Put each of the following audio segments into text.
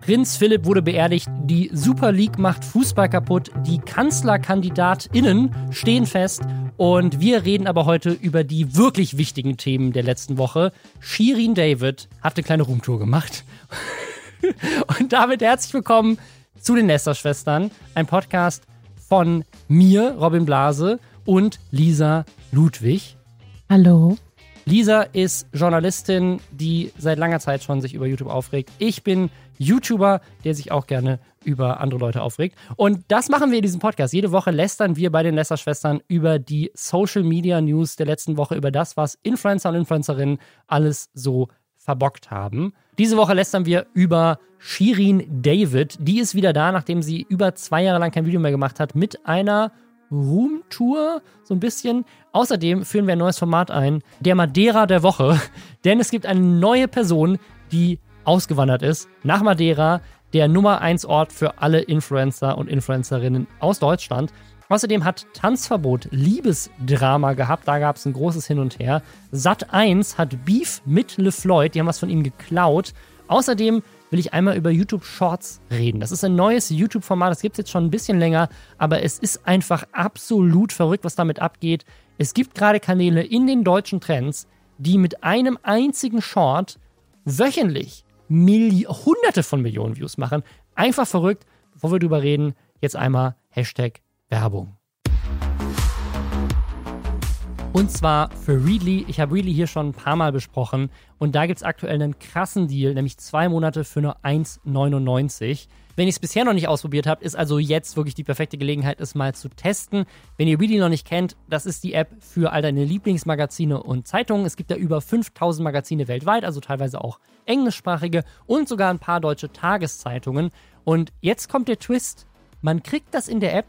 Prinz Philipp wurde beerdigt, die Super League macht Fußball kaputt, die KanzlerkandidatInnen stehen fest und wir reden aber heute über die wirklich wichtigen Themen der letzten Woche. Shirin David hat eine kleine Roomtour gemacht. und damit herzlich willkommen zu den Lester-Schwestern, ein Podcast von mir, Robin Blase, und Lisa Ludwig. Hallo. Lisa ist Journalistin, die seit langer Zeit schon sich über YouTube aufregt. Ich bin YouTuber, der sich auch gerne über andere Leute aufregt. Und das machen wir in diesem Podcast. Jede Woche lästern wir bei den Lästerschwestern über die Social Media News der letzten Woche, über das, was Influencer und Influencerinnen alles so verbockt haben. Diese Woche lästern wir über Shirin David. Die ist wieder da, nachdem sie über zwei Jahre lang kein Video mehr gemacht hat, mit einer Roomtour, so ein bisschen. Außerdem führen wir ein neues Format ein, der Madeira der Woche. Denn es gibt eine neue Person, die ausgewandert ist nach Madeira, der Nummer 1 Ort für alle Influencer und Influencerinnen aus Deutschland. Außerdem hat Tanzverbot Liebesdrama gehabt, da gab es ein großes Hin und Her. Sat 1 hat Beef mit LeFloid, die haben was von ihm geklaut. Außerdem will ich einmal über YouTube Shorts reden. Das ist ein neues YouTube-Format, das gibt es jetzt schon ein bisschen länger, aber es ist einfach absolut verrückt, was damit abgeht. Es gibt gerade Kanäle in den deutschen Trends, die mit einem einzigen Short wöchentlich Milli hunderte von Millionen Views machen. Einfach verrückt. Bevor wir drüber reden, jetzt einmal Hashtag Werbung. Und zwar für Readly. Ich habe Readly hier schon ein paar Mal besprochen. Und da gibt es aktuell einen krassen Deal, nämlich zwei Monate für nur 1,99. Wenn ihr es bisher noch nicht ausprobiert habt, ist also jetzt wirklich die perfekte Gelegenheit, es mal zu testen. Wenn ihr Readly noch nicht kennt, das ist die App für all deine Lieblingsmagazine und Zeitungen. Es gibt ja über 5000 Magazine weltweit, also teilweise auch englischsprachige und sogar ein paar deutsche Tageszeitungen. Und jetzt kommt der Twist. Man kriegt das in der App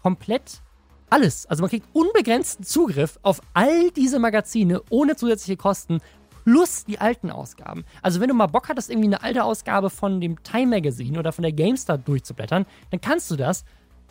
komplett alles. Also man kriegt unbegrenzten Zugriff auf all diese Magazine ohne zusätzliche Kosten plus die alten Ausgaben. Also wenn du mal Bock hattest, irgendwie eine alte Ausgabe von dem Time Magazine oder von der GameStar durchzublättern, dann kannst du das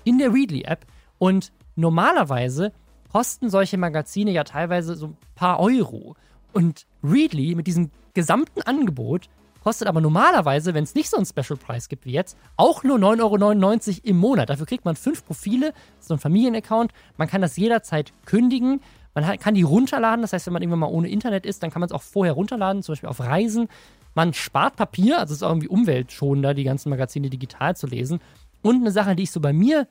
in der Readly-App. Und normalerweise kosten solche Magazine ja teilweise so ein paar Euro. Und Readly mit diesem gesamten Angebot kostet aber normalerweise, wenn es nicht so einen Special Price gibt wie jetzt, auch nur 9,99 Euro im Monat. Dafür kriegt man fünf Profile, so ein Familienaccount. Man kann das jederzeit kündigen. Man kann die runterladen, das heißt, wenn man irgendwann mal ohne Internet ist, dann kann man es auch vorher runterladen, zum Beispiel auf Reisen. Man spart Papier, also es ist auch irgendwie umweltschonender, die ganzen Magazine digital zu lesen. Und eine Sache, die ich so bei mir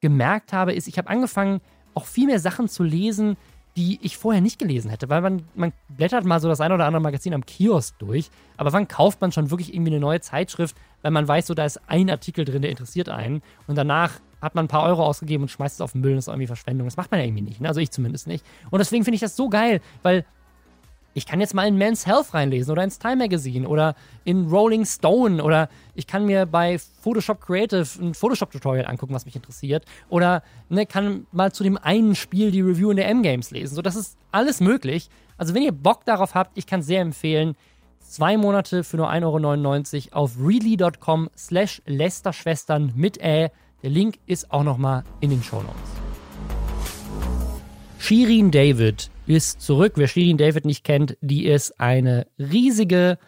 gemerkt habe, ist, ich habe angefangen, auch viel mehr Sachen zu lesen, die ich vorher nicht gelesen hätte, weil man, man blättert mal so das ein oder andere Magazin am Kiosk durch, aber wann kauft man schon wirklich irgendwie eine neue Zeitschrift, weil man weiß, so da ist ein Artikel drin, der interessiert einen und danach hat man ein paar Euro ausgegeben und schmeißt es auf den Müll, das ist irgendwie Verschwendung. Das macht man ja irgendwie nicht, ne? also ich zumindest nicht. Und deswegen finde ich das so geil, weil ich kann jetzt mal in Men's Health reinlesen oder ins Time Magazine oder in Rolling Stone oder ich kann mir bei Photoshop Creative ein Photoshop-Tutorial angucken, was mich interessiert oder ne, kann mal zu dem einen Spiel die Review in der M-Games lesen. So, das ist alles möglich. Also, wenn ihr Bock darauf habt, ich kann sehr empfehlen. Zwei Monate für nur 1,99 Euro auf readly.com slash Lästerschwestern mit Ä. Der Link ist auch nochmal in den Show Notes. Shirin David ist zurück. Wer Shirin David nicht kennt, die ist eine riesige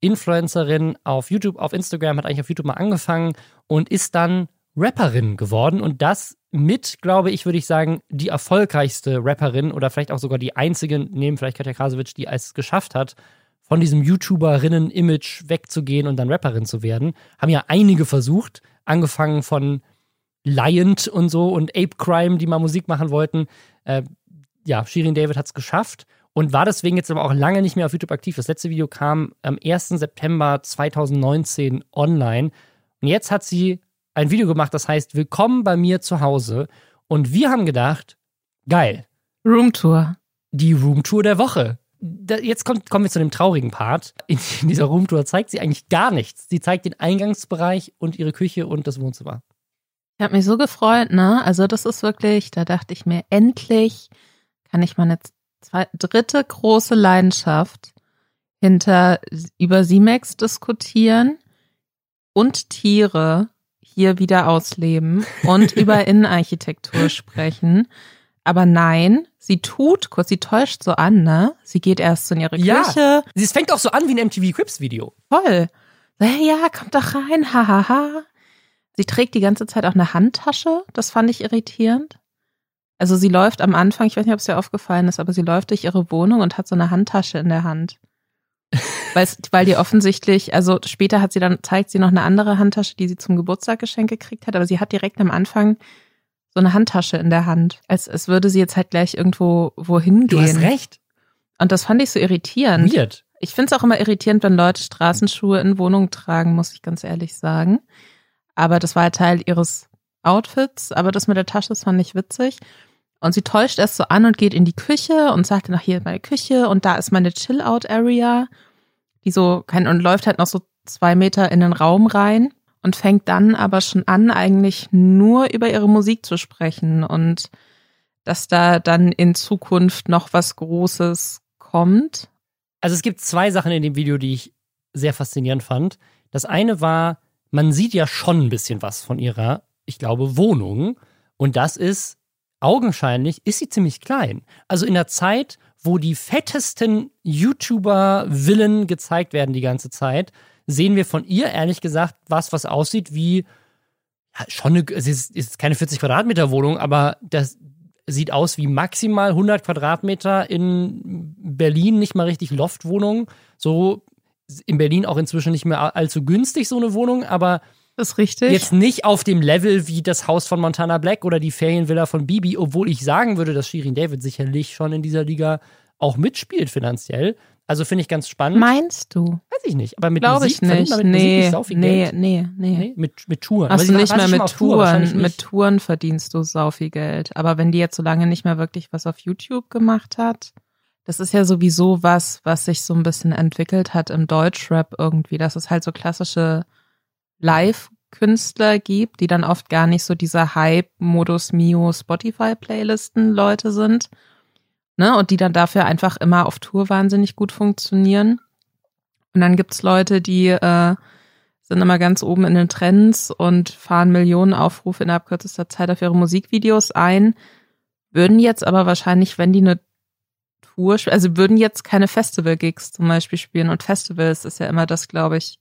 Influencerin auf YouTube, auf Instagram, hat eigentlich auf YouTube mal angefangen und ist dann Rapperin geworden und das mit, glaube ich, würde ich sagen, die erfolgreichste Rapperin oder vielleicht auch sogar die einzige, neben vielleicht Katja Krasowitsch, die es geschafft hat, von diesem YouTuberinnen-Image wegzugehen und dann Rapperin zu werden. Haben ja einige versucht, angefangen von Lion und so und Ape Crime, die mal Musik machen wollten. Äh, ja, Shirin David hat es geschafft und war deswegen jetzt aber auch lange nicht mehr auf YouTube aktiv. Das letzte Video kam am 1. September 2019 online. Und jetzt hat sie ein Video gemacht, das heißt Willkommen bei mir zu Hause. Und wir haben gedacht, geil. Roomtour. Die Roomtour der Woche. Da, jetzt kommt, kommen wir zu dem traurigen Part. In, in dieser Roomtour zeigt sie eigentlich gar nichts. Sie zeigt den Eingangsbereich und ihre Küche und das Wohnzimmer. Ich habe mich so gefreut, ne? Also das ist wirklich, da dachte ich mir, endlich kann ich meine zwei, dritte große Leidenschaft hinter über Simex diskutieren und Tiere hier wieder ausleben und über Innenarchitektur sprechen. Aber nein, sie tut kurz, sie täuscht so an, ne? Sie geht erst in ihre Küche. Ja, sie fängt auch so an wie ein MTV Crips Video. Voll. Ja, kommt doch rein, hahaha. Ha, ha. Sie trägt die ganze Zeit auch eine Handtasche. Das fand ich irritierend. Also sie läuft am Anfang, ich weiß nicht, ob es dir aufgefallen ist, aber sie läuft durch ihre Wohnung und hat so eine Handtasche in der Hand. weil die offensichtlich, also später hat sie dann, zeigt sie noch eine andere Handtasche, die sie zum Geburtstag geschenkt gekriegt hat, aber sie hat direkt am Anfang so eine Handtasche in der Hand. Als, als würde sie jetzt halt gleich irgendwo wohin gehen. Du hast recht. Und das fand ich so irritierend. Weird. Ich finde es auch immer irritierend, wenn Leute Straßenschuhe in Wohnungen tragen, muss ich ganz ehrlich sagen. Aber das war halt Teil ihres Outfits. Aber das mit der Tasche, das fand ich witzig. Und sie täuscht erst so an und geht in die Küche und sagt dann, hier ist meine Küche und da ist meine Chill-Out-Area. Die so, kein, und läuft halt noch so zwei Meter in den Raum rein und fängt dann aber schon an, eigentlich nur über ihre Musik zu sprechen und dass da dann in Zukunft noch was Großes kommt. Also es gibt zwei Sachen in dem Video, die ich sehr faszinierend fand. Das eine war, man sieht ja schon ein bisschen was von ihrer, ich glaube, Wohnung. Und das ist, augenscheinlich ist sie ziemlich klein. Also in der Zeit, wo die fettesten YouTuber-Villen gezeigt werden die ganze Zeit, sehen wir von ihr ehrlich gesagt was, was aussieht wie ja, schon eine, es ist, ist keine 40 Quadratmeter Wohnung, aber das sieht aus wie maximal 100 Quadratmeter in Berlin, nicht mal richtig Loftwohnung. So in Berlin auch inzwischen nicht mehr allzu günstig, so eine Wohnung, aber das ist richtig. Jetzt nicht auf dem Level wie das Haus von Montana Black oder die Ferienvilla von Bibi, obwohl ich sagen würde, dass Shirin David sicherlich schon in dieser Liga auch mitspielt finanziell. Also finde ich ganz spannend. Meinst du? Weiß ich nicht. Aber mit Glaube Musik ich nicht. mit nee, Musik nicht nee, Geld. nee, nee, nee. Mit, mit Touren. Aber du sie nicht mehr mit Tour, Touren. nicht. Mit Touren verdienst du sau viel Geld. Aber wenn die jetzt so lange nicht mehr wirklich was auf YouTube gemacht hat, das ist ja sowieso was, was sich so ein bisschen entwickelt hat im Deutschrap irgendwie, dass es halt so klassische Live-Künstler gibt, die dann oft gar nicht so diese Hype-Modus Mio Spotify-Playlisten-Leute sind, ne, und die dann dafür einfach immer auf Tour wahnsinnig gut funktionieren. Und dann gibt's Leute, die äh, sind immer ganz oben in den Trends und fahren Millionen Aufrufe innerhalb kürzester Zeit auf ihre Musikvideos ein, würden jetzt aber wahrscheinlich, wenn die eine Tour, sp- also würden jetzt keine Festival-Gigs zum Beispiel spielen. Und Festivals ist ja immer das, glaube ich,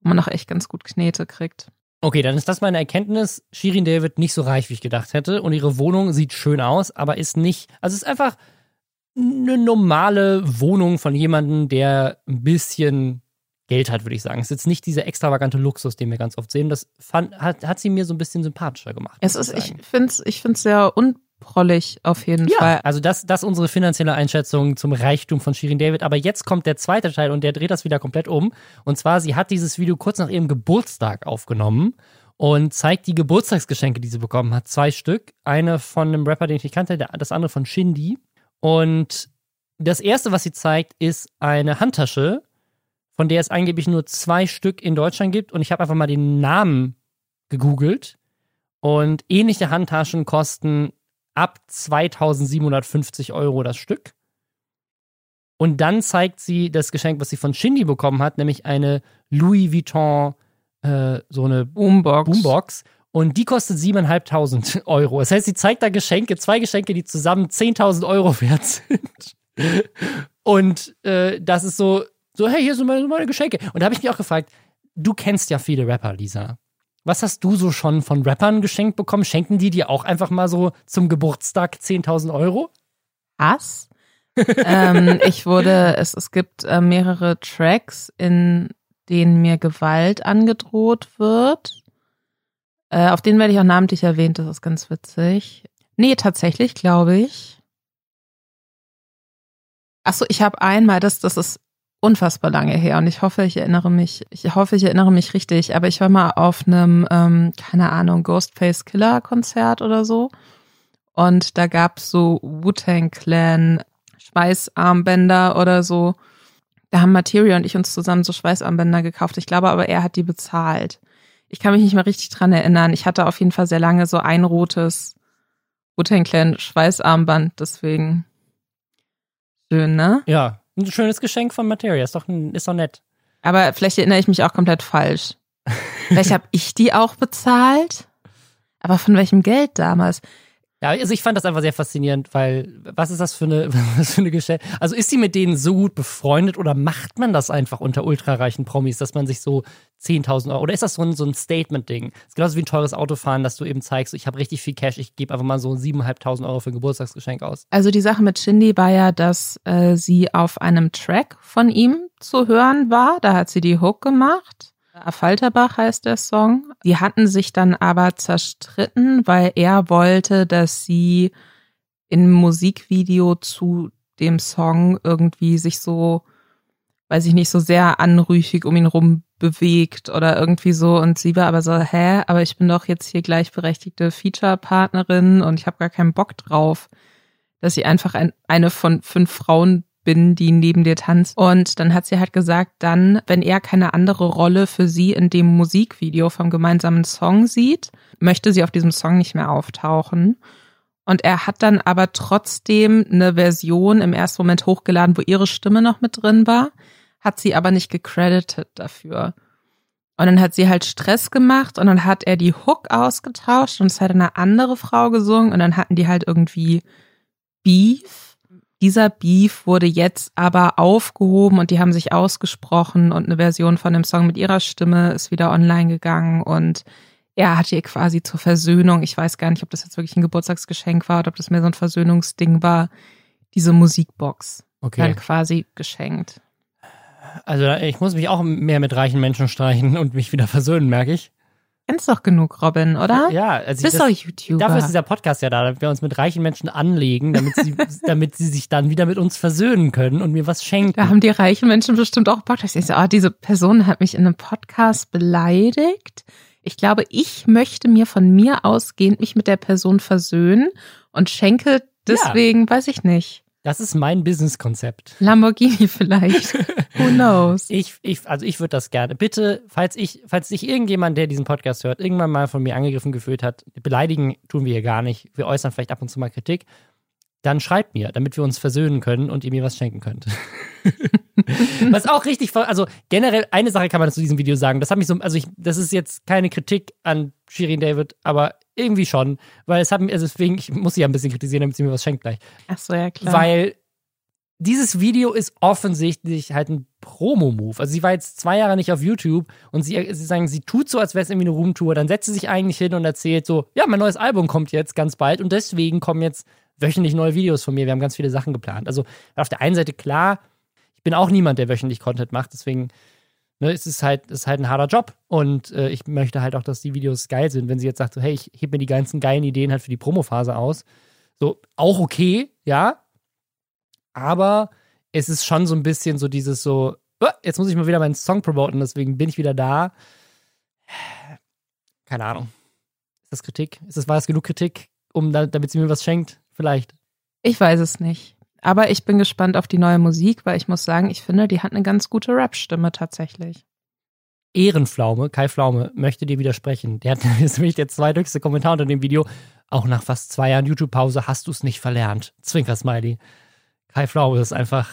wo man auch echt ganz gut Knete kriegt. Okay, dann ist das meine Erkenntnis. Shirin David nicht so reich, wie ich gedacht hätte. Und ihre Wohnung sieht schön aus, aber ist nicht. Also es ist einfach eine normale Wohnung von jemandem, der ein bisschen Geld hat, würde ich sagen. Es ist jetzt nicht dieser extravagante Luxus, den wir ganz oft sehen. Das fand, hat, hat sie mir so ein bisschen sympathischer gemacht. Es ist, ich finde es ich find's sehr unprollig auf jeden Ja, Fall. also das, das ist unsere finanzielle Einschätzung zum Reichtum von Shirin David. Aber jetzt kommt der zweite Teil und der dreht das wieder komplett um. Und zwar, sie hat dieses Video kurz nach ihrem Geburtstag aufgenommen und zeigt die Geburtstagsgeschenke, die sie bekommen hat. Zwei Stück. Eine von einem Rapper, den ich nicht kannte, das andere von Shindy. Und das erste, was sie zeigt, ist eine Handtasche, von der es angeblich nur zwei Stück in Deutschland gibt. Und ich habe einfach mal den Namen gegoogelt. Und ähnliche Handtaschen kosten ab 2750 Euro das Stück. Und dann zeigt sie das Geschenk, was sie von Shindy bekommen hat, nämlich eine Louis Vuitton, äh, so eine Boombox. Boombox. Und die kostet 7.500 Euro. Das heißt, sie zeigt da Geschenke, zwei Geschenke, die zusammen 10.000 Euro wert sind. Und äh, das ist so, so, hey, hier sind meine, meine Geschenke. Und da habe ich mich auch gefragt, du kennst ja viele Rapper, Lisa. Was hast du so schon von Rappern geschenkt bekommen? Schenken die dir auch einfach mal so zum Geburtstag 10.000 Euro? Hass. ähm, ich wurde, es, es gibt äh, mehrere Tracks, in denen mir Gewalt angedroht wird. Äh, auf denen werde ich auch namentlich erwähnt, das ist ganz witzig. Nee, tatsächlich, glaube ich. Achso, ich habe einmal, das, das ist unfassbar lange her und ich hoffe, ich erinnere mich, ich hoffe, ich erinnere mich richtig, aber ich war mal auf einem, ähm, keine Ahnung, Ghostface Killer Konzert oder so. Und da gab's so Wu-Tang Clan Schweißarmbänder oder so. Da haben Materia und ich uns zusammen so Schweißarmbänder gekauft. Ich glaube aber, er hat die bezahlt. Ich kann mich nicht mehr richtig dran erinnern. Ich hatte auf jeden Fall sehr lange so ein rotes Wu-Tang Clan Schweißarmband, deswegen schön, ne? Ja, ein schönes Geschenk von Materia. Ist doch, ist doch nett. Aber vielleicht erinnere ich mich auch komplett falsch. Vielleicht habe ich die auch bezahlt. Aber von welchem Geld damals? Ja, also ich fand das einfach sehr faszinierend, weil was ist das für eine, eine Geschichte? Also ist sie mit denen so gut befreundet oder macht man das einfach unter ultrareichen Promis, dass man sich so 10.000 Euro, oder ist das so ein, so ein Statement-Ding? ist genauso wie ein teures Autofahren, dass du eben zeigst, ich habe richtig viel Cash, ich gebe einfach mal so 7.500 Euro für ein Geburtstagsgeschenk aus. Also die Sache mit Shindy war ja, dass äh, sie auf einem Track von ihm zu hören war, da hat sie die Hook gemacht. Falterbach heißt der Song. Die hatten sich dann aber zerstritten, weil er wollte, dass sie im Musikvideo zu dem Song irgendwie sich so, weiß ich nicht, so sehr anrüchig um ihn rum bewegt oder irgendwie so. Und sie war aber so, hä, aber ich bin doch jetzt hier gleichberechtigte Feature-Partnerin und ich habe gar keinen Bock drauf, dass sie einfach ein, eine von fünf Frauen bin, die neben dir tanzt. Und dann hat sie halt gesagt, dann, wenn er keine andere Rolle für sie in dem Musikvideo vom gemeinsamen Song sieht, möchte sie auf diesem Song nicht mehr auftauchen. Und er hat dann aber trotzdem eine Version im ersten Moment hochgeladen, wo ihre Stimme noch mit drin war, hat sie aber nicht gecredited dafür. Und dann hat sie halt Stress gemacht und dann hat er die Hook ausgetauscht und es hat eine andere Frau gesungen und dann hatten die halt irgendwie Beef dieser Beef wurde jetzt aber aufgehoben und die haben sich ausgesprochen und eine Version von dem Song mit ihrer Stimme ist wieder online gegangen und er hat ihr quasi zur Versöhnung, ich weiß gar nicht, ob das jetzt wirklich ein Geburtstagsgeschenk war oder ob das mehr so ein Versöhnungsding war, diese Musikbox okay. dann quasi geschenkt. Also ich muss mich auch mehr mit reichen Menschen streichen und mich wieder versöhnen, merke ich kennst doch genug, Robin, oder? Ja, also bist doch YouTuber. Dafür ist dieser Podcast ja da, damit wir uns mit reichen Menschen anlegen, damit sie, damit sie sich dann wieder mit uns versöhnen können und mir was schenken. Da haben die reichen Menschen bestimmt auch Bock. Ich so, ah, diese Person hat mich in einem Podcast beleidigt. Ich glaube, ich möchte mir von mir ausgehend mich mit der Person versöhnen und schenke deswegen, ja. weiß ich nicht. Das ist mein Businesskonzept. Lamborghini vielleicht. Who knows? Ich, ich, also ich würde das gerne. Bitte, falls ich, falls sich irgendjemand, der diesen Podcast hört, irgendwann mal von mir angegriffen gefühlt hat, beleidigen tun wir hier gar nicht. Wir äußern vielleicht ab und zu mal Kritik. Dann schreibt mir, damit wir uns versöhnen können und ihr mir was schenken könnt. was auch richtig, also generell eine Sache kann man zu diesem Video sagen. Das hat mich so, also ich, das ist jetzt keine Kritik an Shirin David, aber irgendwie schon, weil es hat mir, also deswegen, ich muss sie ja ein bisschen kritisieren, damit sie mir was schenkt gleich. Ach so, ja klar. Weil dieses Video ist offensichtlich halt ein Promo-Move. Also sie war jetzt zwei Jahre nicht auf YouTube und sie, sie sagen, sie tut so, als wäre es irgendwie eine Roomtour. Dann setzt sie sich eigentlich hin und erzählt so, ja, mein neues Album kommt jetzt ganz bald und deswegen kommen jetzt wöchentlich neue Videos von mir. Wir haben ganz viele Sachen geplant. Also auf der einen Seite klar, ich bin auch niemand, der wöchentlich Content macht, deswegen ne, es ist halt, es ist halt ein harter Job. Und äh, ich möchte halt auch, dass die Videos geil sind. Wenn sie jetzt sagt, so, hey, ich heb mir die ganzen geilen Ideen halt für die Promophase aus. So, auch okay, ja. Aber es ist schon so ein bisschen so dieses so, oh, jetzt muss ich mal wieder meinen Song promoten, deswegen bin ich wieder da. Keine Ahnung. Ist das Kritik? Ist das, war das genug Kritik, um da, damit sie mir was schenkt? Vielleicht. Ich weiß es nicht. Aber ich bin gespannt auf die neue Musik, weil ich muss sagen, ich finde, die hat eine ganz gute Rap-Stimme tatsächlich. Ehrenflaume, Kai Pflaume, möchte dir widersprechen. Der hat ist nämlich der zweithöchste Kommentar unter dem Video. Auch nach fast zwei Jahren YouTube-Pause hast du es nicht verlernt. Zwinker-Smiley. Kai Pflaume ist einfach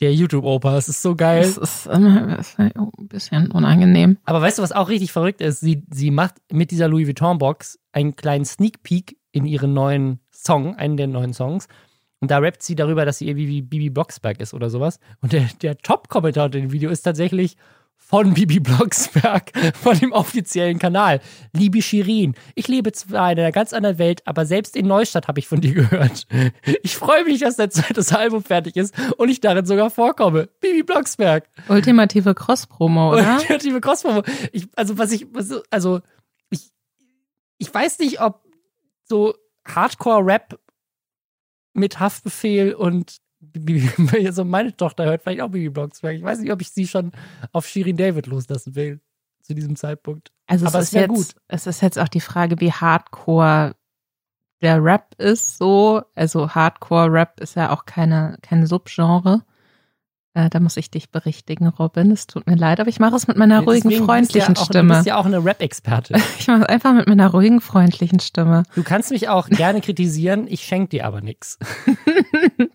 der YouTube-Opa. Es ist so geil. Das ist, immer, das ist ein bisschen unangenehm. Aber weißt du, was auch richtig verrückt ist? Sie, sie macht mit dieser Louis Vuitton-Box einen kleinen Sneak Peek in ihren neuen Song, einen der neuen Songs. Und da rappt sie darüber, dass sie irgendwie wie Bibi Blocksberg ist oder sowas. Und der, der Top-Kommentar in dem Video ist tatsächlich von Bibi Blocksberg, von dem offiziellen Kanal. Liebe Shirin, ich lebe zwar in einer ganz anderen Welt, aber selbst in Neustadt habe ich von dir gehört. Ich freue mich, dass dein zweites Album fertig ist und ich darin sogar vorkomme. Bibi Blocksberg. Ultimative Cross-Promo, oder? Ultimative Cross-Promo. also, was ich, also, ich, ich weiß nicht, ob so Hardcore-Rap mit Haftbefehl und also meine Tochter hört vielleicht auch Bibi Blocksberg. Ich weiß nicht, ob ich sie schon auf Shirin David loslassen will zu diesem Zeitpunkt. Also Aber es ist ja gut. Es ist jetzt auch die Frage, wie Hardcore der Rap ist so. Also Hardcore Rap ist ja auch keine, kein Subgenre. Äh, da muss ich dich berichtigen, Robin. Es tut mir leid, aber ich mache es mit meiner ruhigen, Deswegen freundlichen ja auch, Stimme. Du bist ja auch eine Rap-Experte. Ich mache es einfach mit meiner ruhigen, freundlichen Stimme. Du kannst mich auch gerne kritisieren, ich schenke dir aber nichts.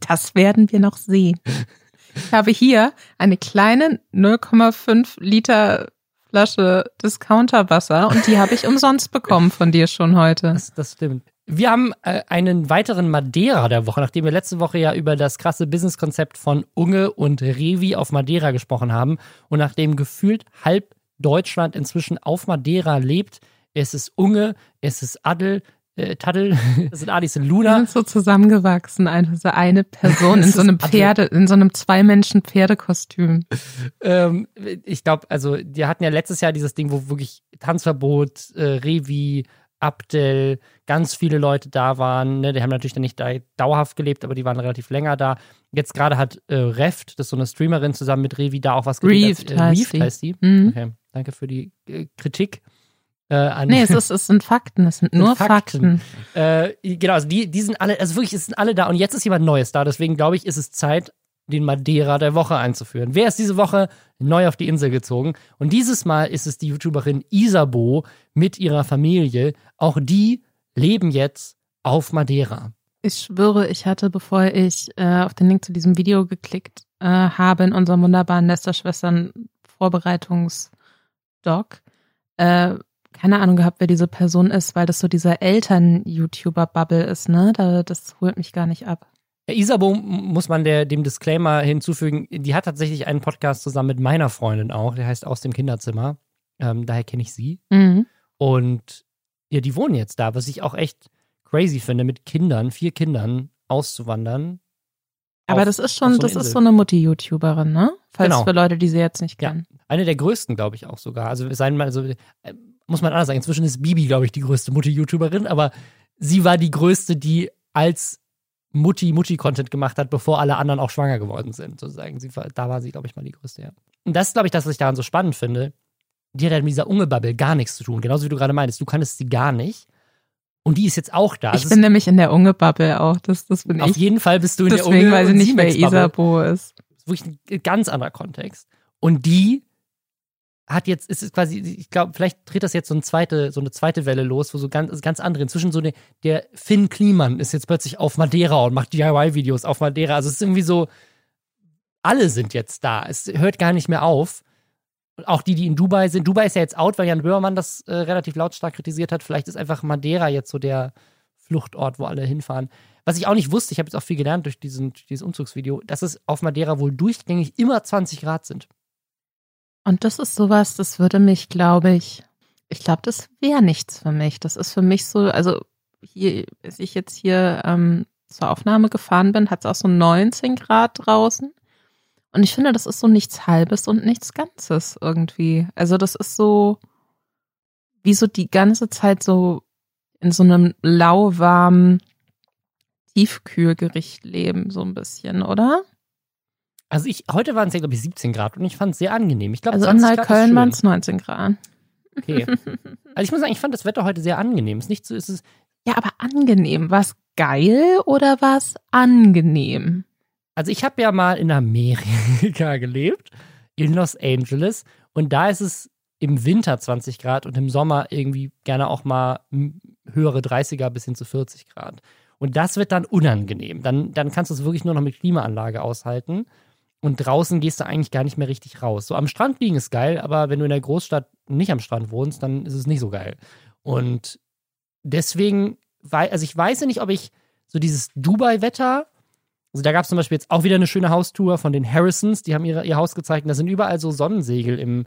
Das werden wir noch sehen. Ich habe hier eine kleine 0,5 Liter Flasche Discounterwasser und die habe ich umsonst bekommen von dir schon heute. Das, das stimmt. Wir haben äh, einen weiteren Madeira der Woche, nachdem wir letzte Woche ja über das krasse Businesskonzept von Unge und Revi auf Madeira gesprochen haben und nachdem gefühlt halb Deutschland inzwischen auf Madeira lebt. Es ist Unge, es ist Adel, äh, Taddel, es sind Adis und Luna. sind so zusammengewachsen, also eine Person in so einem Pferde, in so einem zwei Menschen Pferdekostüm. Ähm, ich glaube, also die hatten ja letztes Jahr dieses Ding, wo wirklich Tanzverbot, äh, Revi, Abdel, ganz viele Leute da waren. Ne? Die haben natürlich dann nicht da dauerhaft gelebt, aber die waren relativ länger da. Jetzt gerade hat äh, Reft, das ist so eine Streamerin, zusammen mit Revi da auch was. Reeft, äh, heißt, heißt die. Mhm. Okay, danke für die äh, Kritik. Äh, an nee, es, ist, es sind Fakten, es sind nur Fakten. Fakten. Äh, genau, also die, die sind alle, also wirklich, es sind alle da und jetzt ist jemand Neues da. Deswegen glaube ich, ist es Zeit, den Madeira der Woche einzuführen. Wer ist diese Woche neu auf die Insel gezogen? Und dieses Mal ist es die YouTuberin Isabo mit ihrer Familie. Auch die leben jetzt auf Madeira. Ich schwöre, ich hatte, bevor ich äh, auf den Link zu diesem Video geklickt äh, habe, in unserem wunderbaren Nesterschwestern Vorbereitungsdoc, äh, keine Ahnung gehabt, wer diese Person ist, weil das so dieser Eltern-YouTuber-Bubble ist, ne? Da, das holt mich gar nicht ab. Isabo muss man der, dem Disclaimer hinzufügen, die hat tatsächlich einen Podcast zusammen mit meiner Freundin auch, der heißt Aus dem Kinderzimmer. Ähm, daher kenne ich sie. Mhm. Und ja, die wohnen jetzt da, was ich auch echt crazy finde, mit Kindern, vier Kindern auszuwandern. Aber auf, das ist schon, so das Insel. ist so eine Mutti-YouTuberin, ne? Falls genau. für Leute, die sie jetzt nicht kennen. Ja, eine der größten, glaube ich, auch sogar. Also sein mal, also äh, muss man anders sagen. Inzwischen ist Bibi, glaube ich, die größte Mutti-YouTuberin, aber sie war die größte, die als Mutti-Mutti-Content gemacht hat, bevor alle anderen auch schwanger geworden sind, sozusagen. Sie, da war sie, glaube ich, mal die größte, ja. Und das ist, glaube ich, das, was ich daran so spannend finde. Die hat halt mit dieser Unge-Bubble gar nichts zu tun. Genauso wie du gerade meintest. Du kanntest sie gar nicht. Und die ist jetzt auch da. Ich das bin nämlich in der Unge-Bubble auch. Das, das bin auf ich. Auf jeden Fall bist du in Deswegen der Unge. Deswegen weiß ich nicht, wer Isabo ist. Das ist wirklich ein ganz anderer Kontext. Und die hat jetzt, ist es quasi, ich glaube, vielleicht tritt das jetzt so eine zweite, so eine zweite Welle los, wo so ganz, ganz andere, inzwischen so eine, der Finn Kliman ist jetzt plötzlich auf Madeira und macht DIY-Videos auf Madeira. Also es ist irgendwie so, alle sind jetzt da. Es hört gar nicht mehr auf. auch die, die in Dubai sind. Dubai ist ja jetzt out, weil Jan Böhmermann das äh, relativ lautstark kritisiert hat. Vielleicht ist einfach Madeira jetzt so der Fluchtort, wo alle hinfahren. Was ich auch nicht wusste, ich habe jetzt auch viel gelernt durch diesen, dieses Umzugsvideo, dass es auf Madeira wohl durchgängig immer 20 Grad sind. Und das ist sowas, das würde mich, glaube ich, ich glaube, das wäre nichts für mich. Das ist für mich so, also hier, als ich jetzt hier ähm, zur Aufnahme gefahren bin, hat es auch so 19 Grad draußen. Und ich finde, das ist so nichts Halbes und nichts Ganzes irgendwie. Also das ist so, wie so die ganze Zeit so in so einem lauwarmen Tiefkühlgericht leben, so ein bisschen, oder? Also ich, heute waren es ja, glaube ich, 17 Grad und ich fand es sehr angenehm. Ich glaub, also in Neukölln waren es 19 Grad. Okay. Also ich muss sagen, ich fand das Wetter heute sehr angenehm. Es ist nicht so, ist es. Ja, aber angenehm. War es geil oder war es angenehm? Also ich habe ja mal in Amerika gelebt, in Los Angeles, und da ist es im Winter 20 Grad und im Sommer irgendwie gerne auch mal höhere 30er bis hin zu 40 Grad. Und das wird dann unangenehm. Dann, dann kannst du es wirklich nur noch mit Klimaanlage aushalten. Und draußen gehst du eigentlich gar nicht mehr richtig raus. So am Strand liegen ist geil, aber wenn du in der Großstadt nicht am Strand wohnst, dann ist es nicht so geil. Und deswegen, also ich weiß ja nicht, ob ich so dieses Dubai-Wetter, also da gab es zum Beispiel jetzt auch wieder eine schöne Haustour von den Harrisons, die haben ihre, ihr Haus gezeigt und da sind überall so Sonnensegel im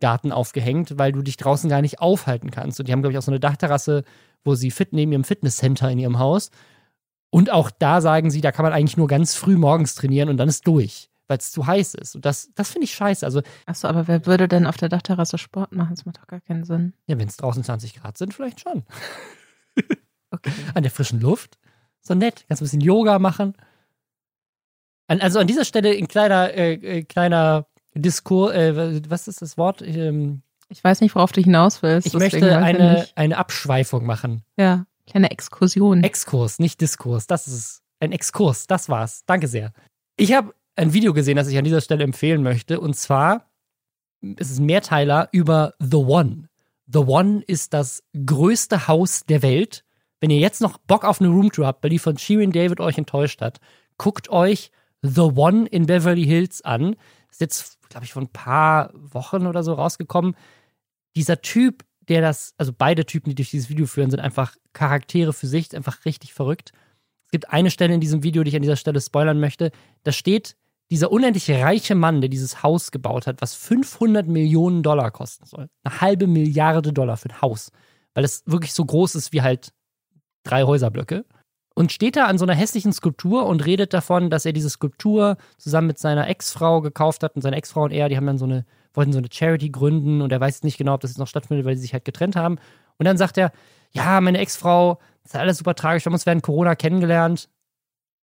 Garten aufgehängt, weil du dich draußen gar nicht aufhalten kannst. Und die haben, glaube ich, auch so eine Dachterrasse, wo sie fit neben ihrem Fitnesscenter in ihrem Haus. Und auch da sagen sie, da kann man eigentlich nur ganz früh morgens trainieren und dann ist durch weil es zu heiß ist. Und das, das finde ich scheiße. Also, Achso, aber wer würde denn auf der Dachterrasse Sport machen? Das macht doch gar keinen Sinn. Ja, wenn es draußen 20 Grad sind, vielleicht schon. okay. An der frischen Luft. So nett. Kannst ein bisschen Yoga machen. An, also an dieser Stelle ein kleiner, äh, äh, kleiner Diskurs, äh, was ist das Wort? Ähm, ich weiß nicht, worauf du hinaus willst. Ich möchte eine, eine Abschweifung machen. Ja, kleine Exkursion. Exkurs, nicht Diskurs. Das ist ein Exkurs. Das war's. Danke sehr. Ich habe ein Video gesehen, das ich an dieser Stelle empfehlen möchte. Und zwar ist es ein Mehrteiler über The One. The One ist das größte Haus der Welt. Wenn ihr jetzt noch Bock auf eine Roomtour habt, weil die von Shirin David euch enttäuscht hat, guckt euch The One in Beverly Hills an. Ist jetzt, glaube ich, vor ein paar Wochen oder so rausgekommen. Dieser Typ, der das, also beide Typen, die durch dieses Video führen, sind einfach Charaktere für sich, einfach richtig verrückt. Es gibt eine Stelle in diesem Video, die ich an dieser Stelle spoilern möchte. Da steht dieser unendlich reiche Mann, der dieses Haus gebaut hat, was 500 Millionen Dollar kosten soll. Eine halbe Milliarde Dollar für ein Haus. Weil es wirklich so groß ist wie halt drei Häuserblöcke. Und steht da an so einer hässlichen Skulptur und redet davon, dass er diese Skulptur zusammen mit seiner Ex-Frau gekauft hat. Und seine Ex-Frau und er, die haben dann so eine, wollten so eine Charity gründen und er weiß nicht genau, ob das jetzt noch stattfindet, weil sie sich halt getrennt haben. Und dann sagt er, ja, meine Ex-Frau, das ist alles super tragisch, wir haben uns während Corona kennengelernt.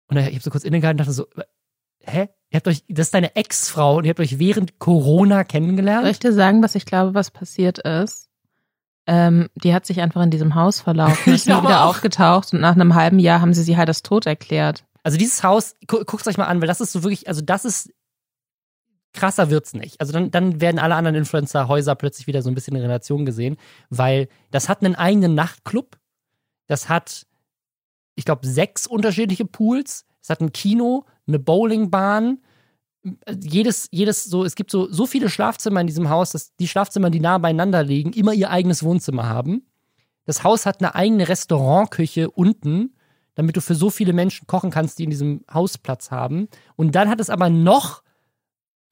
Und ich habe so kurz innegehalten und dachte so, hä? Ihr habt euch, das ist deine Ex-Frau und ihr habt euch während Corona kennengelernt? Soll ich dir sagen, was ich glaube, was passiert ist? Ähm, die hat sich einfach in diesem Haus verlaufen, ist nie wieder auch. aufgetaucht und nach einem halben Jahr haben sie sie halt als tot erklärt. Also dieses Haus, gu guckt euch mal an, weil das ist so wirklich, also das ist krasser wird's nicht. Also dann, dann werden alle anderen Influencer-Häuser plötzlich wieder so ein bisschen in Relation gesehen, weil das hat einen eigenen Nachtclub, das hat, ich glaube, sechs unterschiedliche Pools, es hat ein Kino, eine Bowlingbahn, jedes, jedes so, es gibt so, so viele Schlafzimmer in diesem Haus, dass die Schlafzimmer, die nah beieinander liegen, immer ihr eigenes Wohnzimmer haben. Das Haus hat eine eigene Restaurantküche unten, damit du für so viele Menschen kochen kannst, die in diesem Haus Platz haben. Und dann hat es aber noch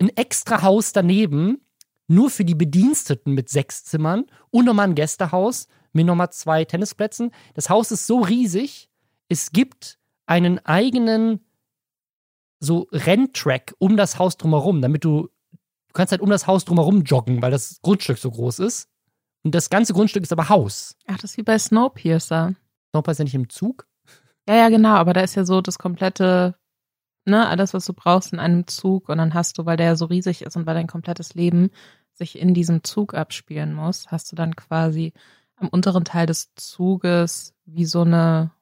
ein extra Haus daneben, nur für die Bediensteten mit sechs Zimmern und nochmal ein Gästehaus mit nochmal zwei Tennisplätzen. Das Haus ist so riesig, es gibt einen eigenen so Renntrack um das Haus drumherum, damit du, du kannst halt um das Haus drumherum joggen, weil das Grundstück so groß ist. Und das ganze Grundstück ist aber Haus. Ach, das ist wie bei Snowpiercer. Snowpiercer nicht im Zug? Ja, ja, genau, aber da ist ja so das komplette, ne, alles, was du brauchst in einem Zug und dann hast du, weil der ja so riesig ist und weil dein komplettes Leben sich in diesem Zug abspielen muss, hast du dann quasi am unteren Teil des Zuges wie so eine,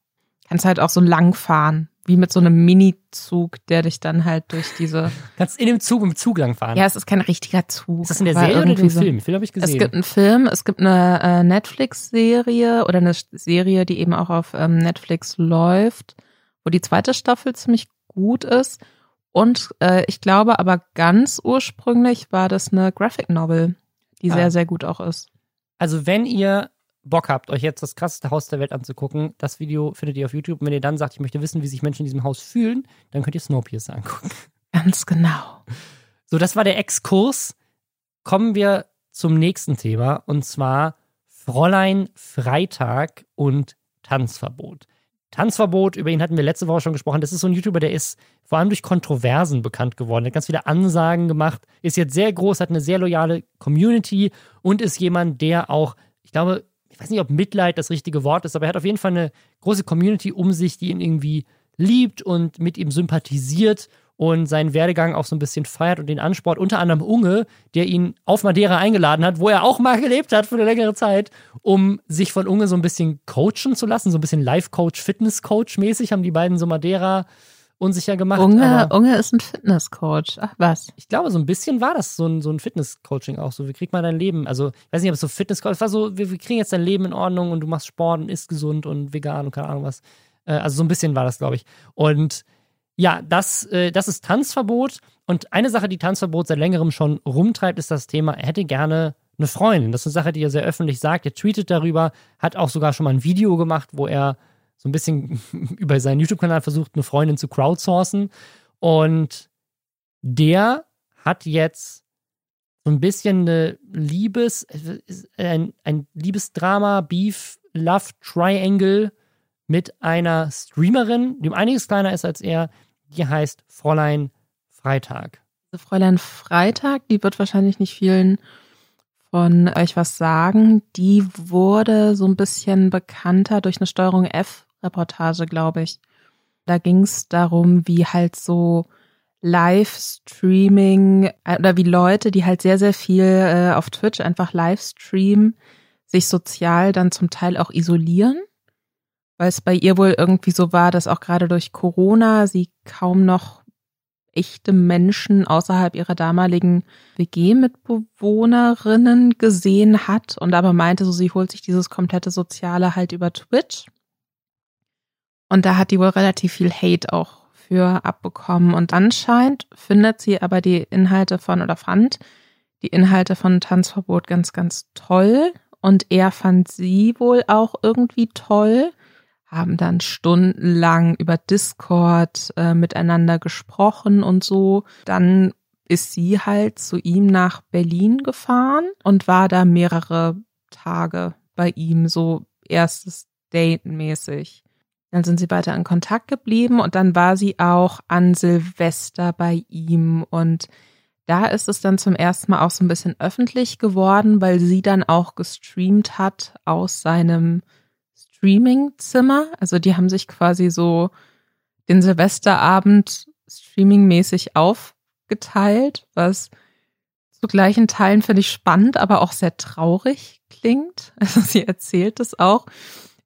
kannst halt auch so lang fahren, wie mit so einem Mini-Zug, der dich dann halt durch diese. Kannst in dem Zug im Zug langfahren. Ja, es ist kein richtiger Zug. Ist das in der Serie oder dem so, Film? Film habe ich gesehen. Es gibt einen Film, es gibt eine äh, Netflix-Serie oder eine Serie, die eben auch auf ähm, Netflix läuft, wo die zweite Staffel ziemlich gut ist. Und äh, ich glaube aber ganz ursprünglich war das eine Graphic Novel, die ah. sehr, sehr gut auch ist. Also wenn ihr Bock habt, euch jetzt das krasseste Haus der Welt anzugucken, das Video findet ihr auf YouTube. Und wenn ihr dann sagt, ich möchte wissen, wie sich Menschen in diesem Haus fühlen, dann könnt ihr Snowpiercer angucken. Ganz genau. So, das war der Exkurs. Kommen wir zum nächsten Thema und zwar Fräulein Freitag und Tanzverbot. Tanzverbot, über ihn hatten wir letzte Woche schon gesprochen. Das ist so ein YouTuber, der ist vor allem durch Kontroversen bekannt geworden. Er hat ganz viele Ansagen gemacht, ist jetzt sehr groß, hat eine sehr loyale Community und ist jemand, der auch, ich glaube, ich weiß nicht, ob Mitleid das richtige Wort ist, aber er hat auf jeden Fall eine große Community um sich, die ihn irgendwie liebt und mit ihm sympathisiert und seinen Werdegang auch so ein bisschen feiert und den Ansport, unter anderem Unge, der ihn auf Madeira eingeladen hat, wo er auch mal gelebt hat für eine längere Zeit, um sich von Unge so ein bisschen coachen zu lassen, so ein bisschen Life-Coach, Fitness-Coach mäßig, haben die beiden so Madeira unsicher gemacht. Unge, Unge ist ein Fitnesscoach. Ach was. Ich glaube, so ein bisschen war das so ein, so ein Fitness-Coaching auch. So, wie kriegt man dein Leben? Also, ich weiß nicht, ob es so Fitness-Coaching es war so, wir, wir, kriegen jetzt dein Leben in Ordnung und du machst Sport und isst gesund und vegan und keine Ahnung was. Äh, also, so ein bisschen war das, glaube ich. Und ja, das, äh, das ist Tanzverbot. Und eine Sache, die Tanzverbot seit längerem schon rumtreibt, ist das Thema, er hätte gerne eine Freundin. Das ist eine Sache, die er sehr öffentlich sagt. Er tweetet darüber, hat auch sogar schon mal ein Video gemacht, wo er so ein bisschen über seinen YouTube-Kanal versucht, eine Freundin zu crowdsourcen. Und der hat jetzt so ein bisschen eine Liebes, ein, ein Liebesdrama, Beef, Love Triangle mit einer Streamerin, die um einiges kleiner ist als er. Die heißt Fräulein Freitag. Also Fräulein Freitag, die wird wahrscheinlich nicht vielen von euch was sagen. Die wurde so ein bisschen bekannter durch eine Steuerung F Reportage, glaube ich. Da ging es darum, wie halt so Livestreaming äh, oder wie Leute, die halt sehr, sehr viel äh, auf Twitch einfach Livestreamen, sich sozial dann zum Teil auch isolieren. Weil es bei ihr wohl irgendwie so war, dass auch gerade durch Corona sie kaum noch echte Menschen außerhalb ihrer damaligen WG-Mitbewohnerinnen gesehen hat und aber meinte so, sie holt sich dieses komplette Soziale halt über Twitch. Und da hat die wohl relativ viel Hate auch für abbekommen. Und anscheinend findet sie aber die Inhalte von oder fand die Inhalte von Tanzverbot ganz, ganz toll und er fand sie wohl auch irgendwie toll, haben dann stundenlang über Discord äh, miteinander gesprochen und so. Dann ist sie halt zu ihm nach Berlin gefahren und war da mehrere Tage bei ihm, so erstes Date mäßig. Dann sind sie weiter in Kontakt geblieben und dann war sie auch an Silvester bei ihm und da ist es dann zum ersten Mal auch so ein bisschen öffentlich geworden, weil sie dann auch gestreamt hat aus seinem Streamingzimmer. Also die haben sich quasi so den Silvesterabend streamingmäßig aufgeteilt, was zu gleichen Teilen finde ich spannend, aber auch sehr traurig klingt. Also sie erzählt es auch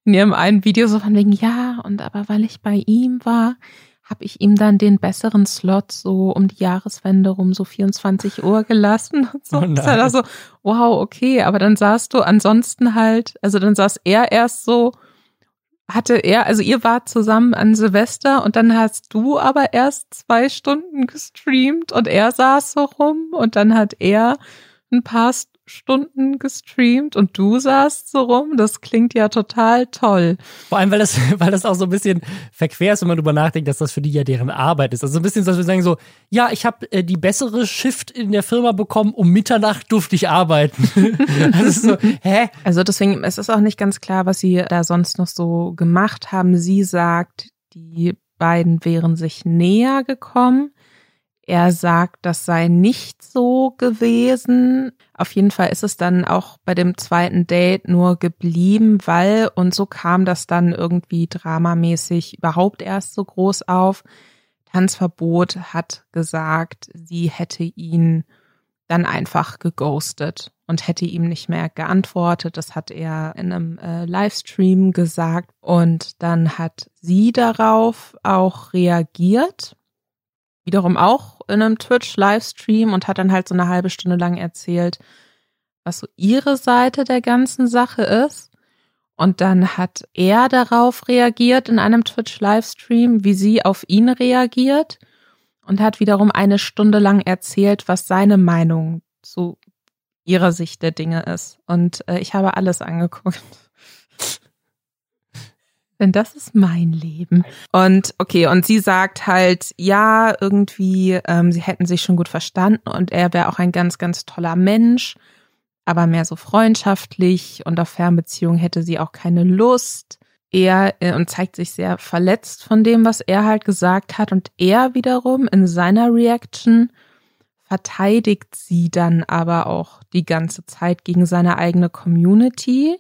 in ihrem einen Video so von wegen, ja, und aber weil ich bei ihm war, habe ich ihm dann den besseren Slot so um die Jahreswende rum so 24 Uhr gelassen und so. Oh nein. Halt so, wow, okay, aber dann saßt du ansonsten halt, also dann saß er erst so, hatte er, also ihr wart zusammen an Silvester und dann hast du aber erst zwei Stunden gestreamt und er saß so rum und dann hat er ein paar Stunden gestreamt und du saßt so rum. Das klingt ja total toll. Vor allem, weil das, weil das auch so ein bisschen verquer ist, wenn man darüber nachdenkt, dass das für die ja deren Arbeit ist. Also ein bisschen, dass wir sagen so, ja, ich habe äh, die bessere Shift in der Firma bekommen, um Mitternacht durfte ich arbeiten. also so, hä? Also deswegen, es ist auch nicht ganz klar, was sie da sonst noch so gemacht haben. Sie sagt, die beiden wären sich näher gekommen. Er sagt, das sei nicht so gewesen. Auf jeden Fall ist es dann auch bei dem zweiten Date nur geblieben, weil, und so kam das dann irgendwie dramamäßig überhaupt erst so groß auf. Tanzverbot hat gesagt, sie hätte ihn dann einfach geghostet und hätte ihm nicht mehr geantwortet. Das hat er in einem äh, Livestream gesagt und dann hat sie darauf auch reagiert wiederum auch in einem Twitch-Livestream und hat dann halt so eine halbe Stunde lang erzählt, was so ihre Seite der ganzen Sache ist. Und dann hat er darauf reagiert in einem Twitch-Livestream, wie sie auf ihn reagiert und hat wiederum eine Stunde lang erzählt, was seine Meinung zu ihrer Sicht der Dinge ist. Und äh, ich habe alles angeguckt. Denn das ist mein Leben. Und okay, und sie sagt halt, ja, irgendwie, ähm, sie hätten sich schon gut verstanden und er wäre auch ein ganz, ganz toller Mensch, aber mehr so freundschaftlich und auf Fernbeziehungen hätte sie auch keine Lust. Er äh, und zeigt sich sehr verletzt von dem, was er halt gesagt hat. Und er wiederum in seiner Reaction verteidigt sie dann aber auch die ganze Zeit gegen seine eigene Community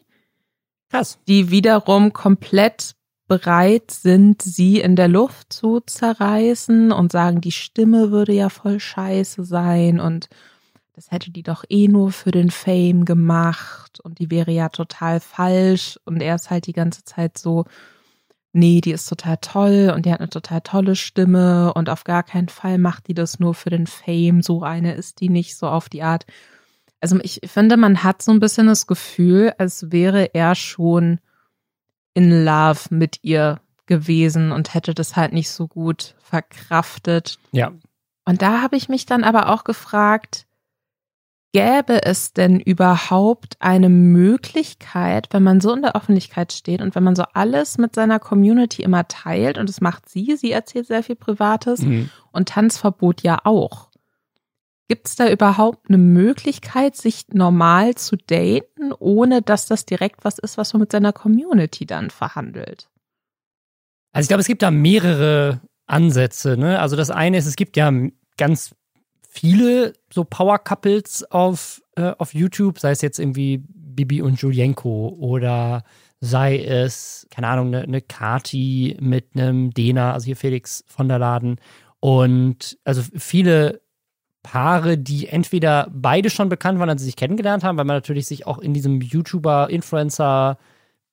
Krass. Die wiederum komplett bereit sind, sie in der Luft zu zerreißen und sagen, die Stimme würde ja voll scheiße sein und das hätte die doch eh nur für den Fame gemacht und die wäre ja total falsch und er ist halt die ganze Zeit so, nee, die ist total toll und die hat eine total tolle Stimme und auf gar keinen Fall macht die das nur für den Fame, so eine ist die nicht so auf die Art also ich finde, man hat so ein bisschen das Gefühl, als wäre er schon in Love mit ihr gewesen und hätte das halt nicht so gut verkraftet. Ja. Und da habe ich mich dann aber auch gefragt, gäbe es denn überhaupt eine Möglichkeit, wenn man so in der Öffentlichkeit steht und wenn man so alles mit seiner Community immer teilt und das macht sie, sie erzählt sehr viel Privates mhm. und Tanzverbot ja auch. Gibt es da überhaupt eine Möglichkeit, sich normal zu daten, ohne dass das direkt was ist, was man mit seiner Community dann verhandelt? Also ich glaube, es gibt da mehrere Ansätze. Ne? Also das eine ist, es gibt ja ganz viele so Power Couples auf, äh, auf YouTube, sei es jetzt irgendwie Bibi und Julienko oder sei es, keine Ahnung, eine, eine Kati mit einem Dena, also hier Felix von der Laden. Und also viele Paare, die entweder beide schon bekannt waren, als sie sich kennengelernt haben, weil man natürlich sich auch in diesem YouTuber, Influencer,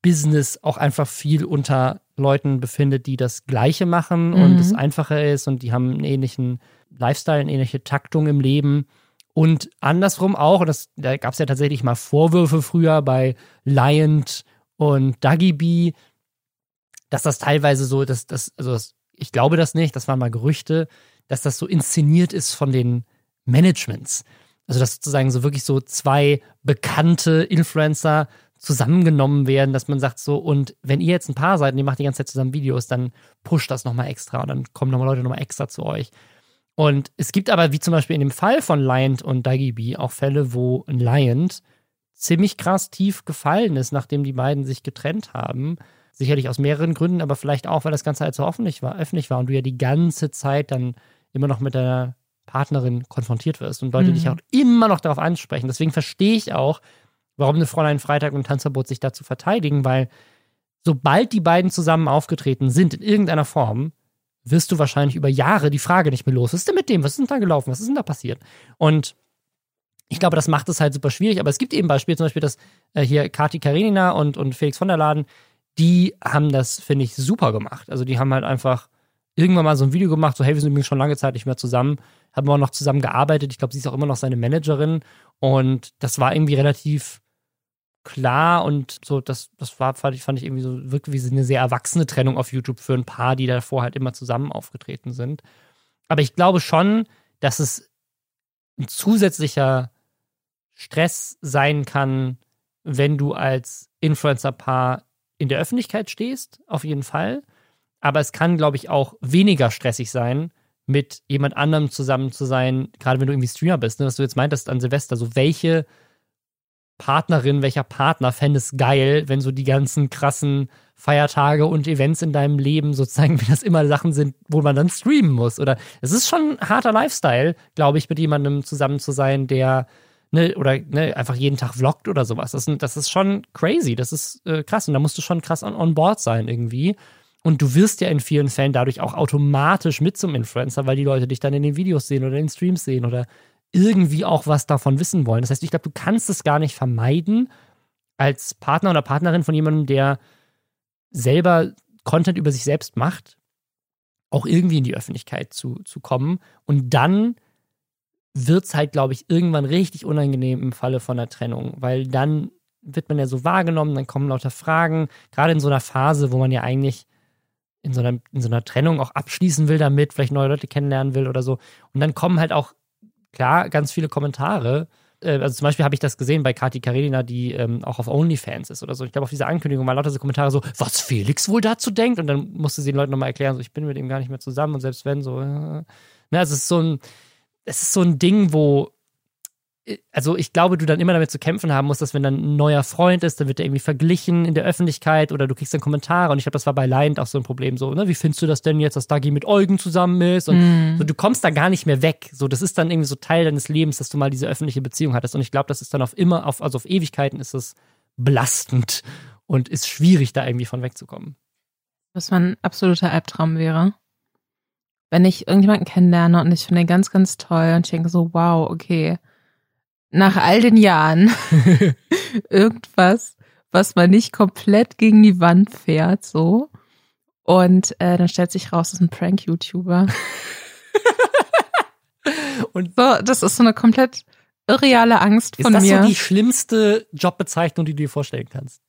Business auch einfach viel unter Leuten befindet, die das Gleiche machen mhm. und es einfacher ist und die haben einen ähnlichen Lifestyle, eine ähnliche Taktung im Leben. Und andersrum auch, und das, da gab es ja tatsächlich mal Vorwürfe früher bei Lion und Duggy B, dass das teilweise so, dass das, also das, ich glaube das nicht, das waren mal Gerüchte, dass das so inszeniert ist von den Managements. Also, dass sozusagen so wirklich so zwei bekannte Influencer zusammengenommen werden, dass man sagt so, und wenn ihr jetzt ein Paar seid und ihr macht die ganze Zeit zusammen Videos, dann pusht das nochmal extra und dann kommen nochmal Leute nochmal extra zu euch. Und es gibt aber, wie zum Beispiel in dem Fall von Liant und Daigibi, auch Fälle, wo Liant ziemlich krass tief gefallen ist, nachdem die beiden sich getrennt haben. Sicherlich aus mehreren Gründen, aber vielleicht auch, weil das Ganze halt so öffentlich war, öffentlich war und du ja die ganze Zeit dann immer noch mit deiner Partnerin konfrontiert wirst und Leute mhm. dich auch immer noch darauf ansprechen. Deswegen verstehe ich auch, warum eine Fräulein Freitag und Tanzverbot sich dazu verteidigen, weil sobald die beiden zusammen aufgetreten sind in irgendeiner Form, wirst du wahrscheinlich über Jahre die Frage nicht mehr los. Was ist denn mit dem? Was ist denn da gelaufen? Was ist denn da passiert? Und ich glaube, das macht es halt super schwierig. Aber es gibt eben Beispiele, zum Beispiel, dass äh, hier Kati Karenina und, und Felix von der Laden, die haben das, finde ich, super gemacht. Also die haben halt einfach irgendwann mal so ein Video gemacht, so hey, wir sind übrigens schon lange Zeit nicht mehr zusammen, haben auch noch zusammen gearbeitet. Ich glaube, sie ist auch immer noch seine Managerin. Und das war irgendwie relativ klar und so, das, das war, fand ich, fand ich irgendwie so wirklich wie eine sehr erwachsene Trennung auf YouTube für ein Paar, die davor halt immer zusammen aufgetreten sind. Aber ich glaube schon, dass es ein zusätzlicher Stress sein kann, wenn du als Influencer-Paar in der Öffentlichkeit stehst, auf jeden Fall. Aber es kann, glaube ich, auch weniger stressig sein, mit jemand anderem zusammen zu sein, gerade wenn du irgendwie Streamer bist, ne, was du jetzt meintest an Silvester, so welche Partnerin, welcher Partner fände es geil, wenn so die ganzen krassen Feiertage und Events in deinem Leben sozusagen, wie das immer Sachen sind, wo man dann streamen muss. Oder es ist schon ein harter Lifestyle, glaube ich, mit jemandem zusammen zu sein, der ne, oder ne, einfach jeden Tag vloggt oder sowas. Das, das ist schon crazy, das ist äh, krass und da musst du schon krass on, on board sein irgendwie. Und du wirst ja in vielen Fällen dadurch auch automatisch mit zum Influencer, weil die Leute dich dann in den Videos sehen oder in den Streams sehen oder irgendwie auch was davon wissen wollen. Das heißt, ich glaube, du kannst es gar nicht vermeiden, als Partner oder Partnerin von jemandem, der selber Content über sich selbst macht, auch irgendwie in die Öffentlichkeit zu, zu kommen. Und dann wird es halt, glaube ich, irgendwann richtig unangenehm im Falle von einer Trennung, weil dann wird man ja so wahrgenommen, dann kommen lauter Fragen, gerade in so einer Phase, wo man ja eigentlich in so einer, in so einer Trennung auch abschließen will damit, vielleicht neue Leute kennenlernen will oder so. Und dann kommen halt auch klar, ganz viele Kommentare. Äh, also zum Beispiel habe ich das gesehen bei Kati Karenina, die ähm, auch auf OnlyFans ist oder so. Ich glaube, auf diese Ankündigung waren lauter so Kommentare so, was Felix wohl dazu denkt. Und dann musste sie den Leuten nochmal erklären, so, ich bin mit ihm gar nicht mehr zusammen und selbst wenn so. Äh, ne, also es ist so ein, es ist so ein Ding, wo also ich glaube, du dann immer damit zu kämpfen haben musst, dass wenn dann ein neuer Freund ist, dann wird der irgendwie verglichen in der Öffentlichkeit oder du kriegst dann Kommentare. Und ich glaube, das war bei Lion auch so ein Problem, so, ne, wie findest du das denn jetzt, dass Dagi mit Eugen zusammen ist? Und mm. so, du kommst da gar nicht mehr weg, so, das ist dann irgendwie so Teil deines Lebens, dass du mal diese öffentliche Beziehung hattest. Und ich glaube, das ist dann auf immer, auf, also auf Ewigkeiten ist es belastend und ist schwierig, da irgendwie von wegzukommen. Was mein absoluter Albtraum wäre. Wenn ich irgendjemanden kennenlerne und ich finde ihn ganz, ganz toll und ich denke so, wow, okay, nach all den Jahren irgendwas, was man nicht komplett gegen die Wand fährt, so. Und äh, dann stellt sich raus, das ist ein Prank-YouTuber. und so, das ist so eine komplett irreale Angst von mir. Ist das so die schlimmste Jobbezeichnung, die du dir vorstellen kannst?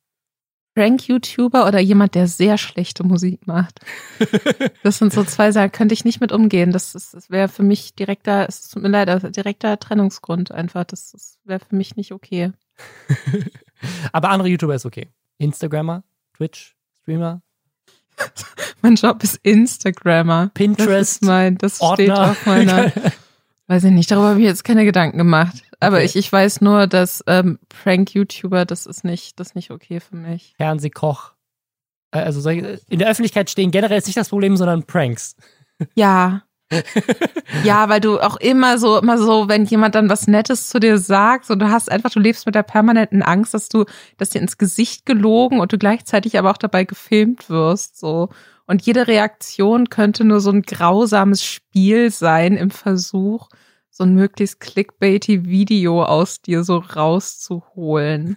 Prank-YouTuber oder jemand, der sehr schlechte Musik macht. Das sind so zwei Sachen, könnte ich nicht mit umgehen. Das, das wäre für mich direkter, es tut mir leid, also direkter Trennungsgrund einfach. Das, das wäre für mich nicht okay. Aber andere YouTuber ist okay. Instagrammer, Twitch, Streamer. mein Job ist Instagrammer. Pinterest. Das ist mein, das Ordner. steht auf meiner. Weiß ich nicht, darüber habe ich jetzt keine Gedanken gemacht. Aber okay. ich, ich weiß nur, dass ähm, Prank-YouTuber, das ist nicht, das ist nicht okay für mich. Fernsehkoch. Äh, also in der Öffentlichkeit stehen generell ist nicht das Problem, sondern Pranks. Ja. ja, weil du auch immer so, immer so, wenn jemand dann was Nettes zu dir sagt, und du hast einfach, du lebst mit der permanenten Angst, dass du, dass dir ins Gesicht gelogen und du gleichzeitig aber auch dabei gefilmt wirst, so. Und jede Reaktion könnte nur so ein grausames Spiel sein im Versuch, so ein möglichst clickbaity Video aus dir so rauszuholen.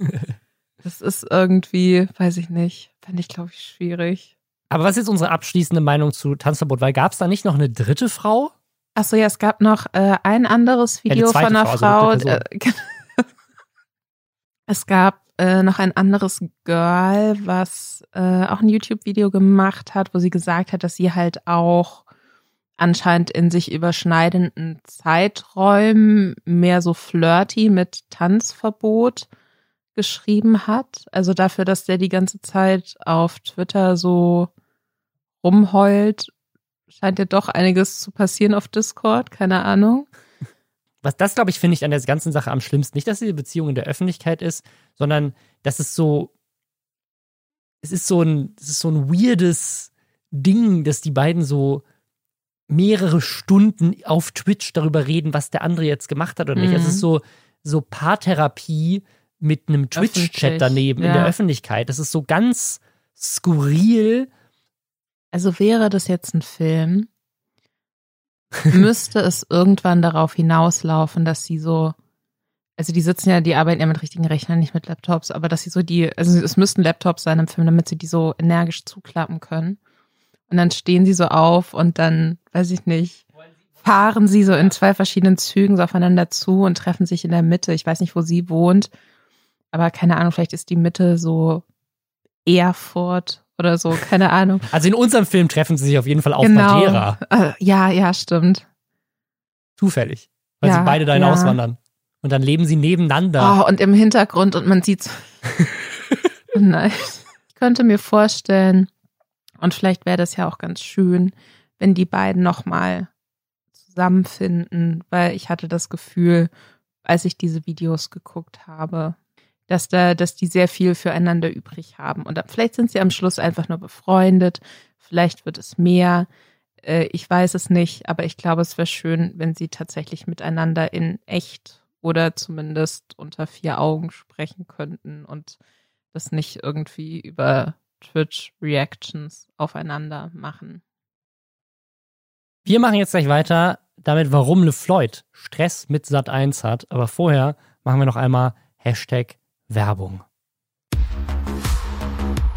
das ist irgendwie, weiß ich nicht, fände ich, glaube ich, schwierig. Aber was ist unsere abschließende Meinung zu Tanzverbot? Weil gab es da nicht noch eine dritte Frau? Achso, ja, es gab noch äh, ein anderes Video ja, von einer Frau. Also äh, es gab äh, noch ein anderes Girl, was äh, auch ein YouTube-Video gemacht hat, wo sie gesagt hat, dass sie halt auch anscheinend in sich überschneidenden Zeiträumen mehr so flirty mit Tanzverbot geschrieben hat. Also dafür, dass der die ganze Zeit auf Twitter so rumheult, scheint ja doch einiges zu passieren auf Discord, keine Ahnung. Was das, glaube ich, finde ich an der ganzen Sache am schlimmsten. Nicht, dass diese Beziehung in der Öffentlichkeit ist, sondern dass es so, es ist so ein, es ist so ein weirdes Ding, dass die beiden so mehrere Stunden auf Twitch darüber reden, was der andere jetzt gemacht hat oder nicht. Mhm. Es ist so, so Paartherapie mit einem Twitch-Chat daneben ja. in der Öffentlichkeit. Das ist so ganz skurril. Also wäre das jetzt ein Film, müsste es irgendwann darauf hinauslaufen, dass sie so, also die sitzen ja, die arbeiten ja mit richtigen Rechnern, nicht mit Laptops, aber dass sie so die, also es müssten Laptops sein im Film, damit sie die so energisch zuklappen können. Und dann stehen sie so auf und dann, weiß ich nicht, fahren sie so in zwei verschiedenen Zügen so aufeinander zu und treffen sich in der Mitte. Ich weiß nicht, wo sie wohnt, aber keine Ahnung, vielleicht ist die Mitte so Erfurt oder so, keine Ahnung. Also in unserem Film treffen sie sich auf jeden Fall auf genau. Madeira. Äh, ja, ja, stimmt. Zufällig, weil ja, sie beide dahin ja. auswandern. Und dann leben sie nebeneinander. Oh, und im Hintergrund und man sieht's. oh nein. Ich könnte mir vorstellen, und vielleicht wäre das ja auch ganz schön, wenn die beiden nochmal zusammenfinden, weil ich hatte das Gefühl, als ich diese Videos geguckt habe, dass da, dass die sehr viel füreinander übrig haben. Und vielleicht sind sie am Schluss einfach nur befreundet, vielleicht wird es mehr. Äh, ich weiß es nicht, aber ich glaube, es wäre schön, wenn sie tatsächlich miteinander in echt oder zumindest unter vier Augen sprechen könnten und das nicht irgendwie über Twitch-Reactions aufeinander machen. Wir machen jetzt gleich weiter damit, warum LeFloid Stress mit Sat 1 hat. Aber vorher machen wir noch einmal Hashtag Werbung.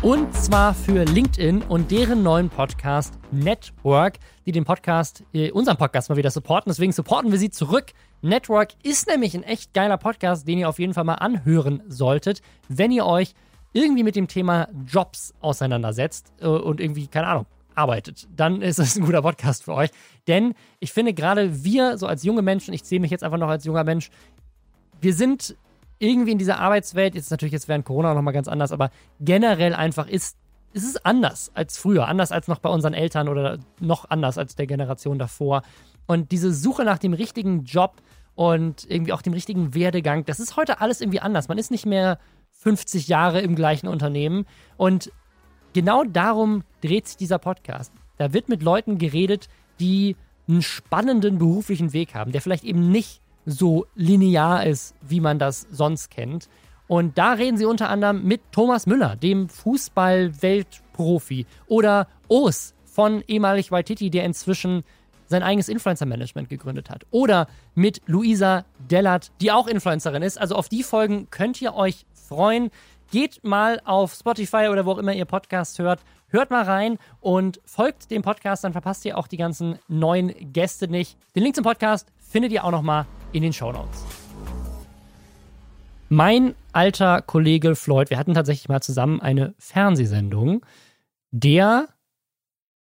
Und zwar für LinkedIn und deren neuen Podcast Network, die den Podcast, äh, unseren Podcast mal wieder supporten. Deswegen supporten wir sie zurück. Network ist nämlich ein echt geiler Podcast, den ihr auf jeden Fall mal anhören solltet, wenn ihr euch irgendwie mit dem Thema Jobs auseinandersetzt äh, und irgendwie, keine Ahnung, arbeitet, dann ist es ein guter Podcast für euch. Denn ich finde gerade wir, so als junge Menschen, ich sehe mich jetzt einfach noch als junger Mensch, wir sind irgendwie in dieser Arbeitswelt, jetzt natürlich jetzt während Corona nochmal ganz anders, aber generell einfach ist, ist es anders als früher, anders als noch bei unseren Eltern oder noch anders als der Generation davor. Und diese Suche nach dem richtigen Job und irgendwie auch dem richtigen Werdegang, das ist heute alles irgendwie anders. Man ist nicht mehr 50 Jahre im gleichen Unternehmen. Und genau darum dreht sich dieser Podcast. Da wird mit Leuten geredet, die einen spannenden beruflichen Weg haben, der vielleicht eben nicht so linear ist, wie man das sonst kennt. Und da reden sie unter anderem mit Thomas Müller, dem Fußball-Weltprofi, oder Os von ehemalig Waititi, der inzwischen sein eigenes Influencer-Management gegründet hat. Oder mit Luisa Dellert, die auch Influencerin ist. Also auf die Folgen könnt ihr euch freuen. Geht mal auf Spotify oder wo auch immer ihr Podcast hört. Hört mal rein und folgt dem Podcast, dann verpasst ihr auch die ganzen neuen Gäste nicht. Den Link zum Podcast findet ihr auch noch mal in den Show Notes. Mein alter Kollege Floyd, wir hatten tatsächlich mal zusammen eine Fernsehsendung, der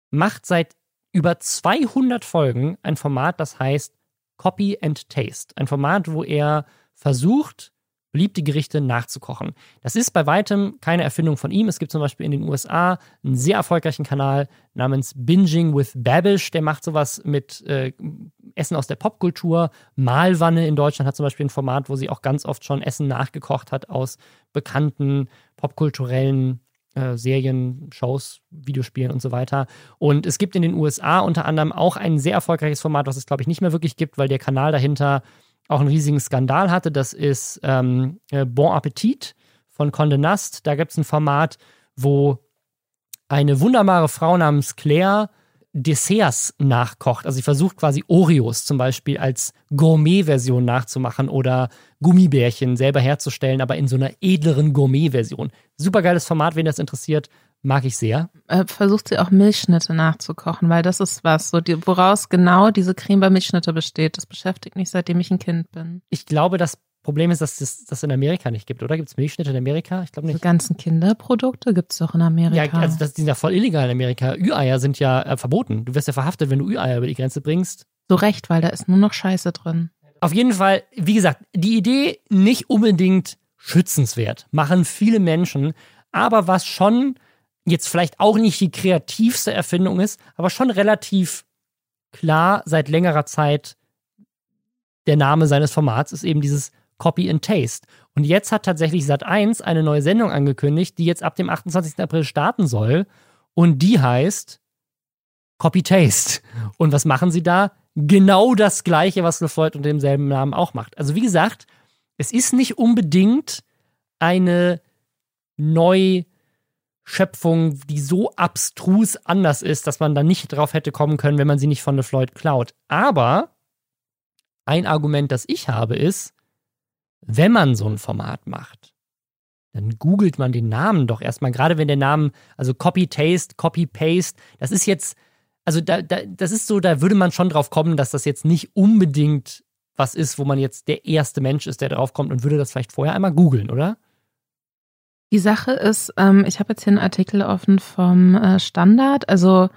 macht seit über 200 Folgen ein Format, das heißt Copy and Taste. Ein Format, wo er versucht, beliebte Gerichte nachzukochen. Das ist bei weitem keine Erfindung von ihm. Es gibt zum Beispiel in den USA einen sehr erfolgreichen Kanal namens Binging with Babish. Der macht sowas mit äh, Essen aus der Popkultur. Malwanne in Deutschland hat zum Beispiel ein Format, wo sie auch ganz oft schon Essen nachgekocht hat aus bekannten popkulturellen äh, Serien, Shows, Videospielen und so weiter. Und es gibt in den USA unter anderem auch ein sehr erfolgreiches Format, was es, glaube ich, nicht mehr wirklich gibt, weil der Kanal dahinter auch einen riesigen Skandal hatte. Das ist ähm, äh, Bon Appetit von Condé Nast. Da gibt es ein Format, wo eine wunderbare Frau namens Claire Desserts nachkocht. Also sie versucht quasi Oreos zum Beispiel als Gourmet-Version nachzumachen oder Gummibärchen selber herzustellen, aber in so einer edleren Gourmet-Version. Supergeiles Format, wen das interessiert. Mag ich sehr. Äh, versucht sie auch Milchschnitte nachzukochen, weil das ist was, so die, woraus genau diese Creme bei Milchschnitte besteht. Das beschäftigt mich, seitdem ich ein Kind bin. Ich glaube, das Problem ist, dass es das in Amerika nicht gibt, oder? Gibt es Milchschnitte in Amerika? Ich glaube Die nicht. ganzen Kinderprodukte gibt's doch in Amerika. Ja, also das, die sind ja voll illegal in Amerika. Ü-Eier sind ja äh, verboten. Du wirst ja verhaftet, wenn du Ü-Eier über die Grenze bringst. so recht, weil da ist nur noch Scheiße drin. Auf jeden Fall, wie gesagt, die Idee nicht unbedingt schützenswert. Machen viele Menschen. Aber was schon jetzt vielleicht auch nicht die kreativste Erfindung ist, aber schon relativ klar seit längerer Zeit der Name seines Formats ist eben dieses Copy and Taste. Und jetzt hat tatsächlich Sat1 eine neue Sendung angekündigt, die jetzt ab dem 28. April starten soll. Und die heißt Copy Taste. Und was machen sie da? Genau das gleiche, was LeFloid unter demselben Namen auch macht. Also wie gesagt, es ist nicht unbedingt eine Neuschöpfung, die so abstrus anders ist, dass man da nicht drauf hätte kommen können, wenn man sie nicht von LeFloid klaut. Aber ein Argument, das ich habe, ist, wenn man so ein Format macht, dann googelt man den Namen doch erstmal, gerade wenn der Name, also Copy-Taste, Copy-Paste, das ist jetzt, also da, da, das ist so, da würde man schon drauf kommen, dass das jetzt nicht unbedingt was ist, wo man jetzt der erste Mensch ist, der drauf kommt und würde das vielleicht vorher einmal googeln, oder? Die Sache ist, ähm, ich habe jetzt hier einen Artikel offen vom äh, Standard. Also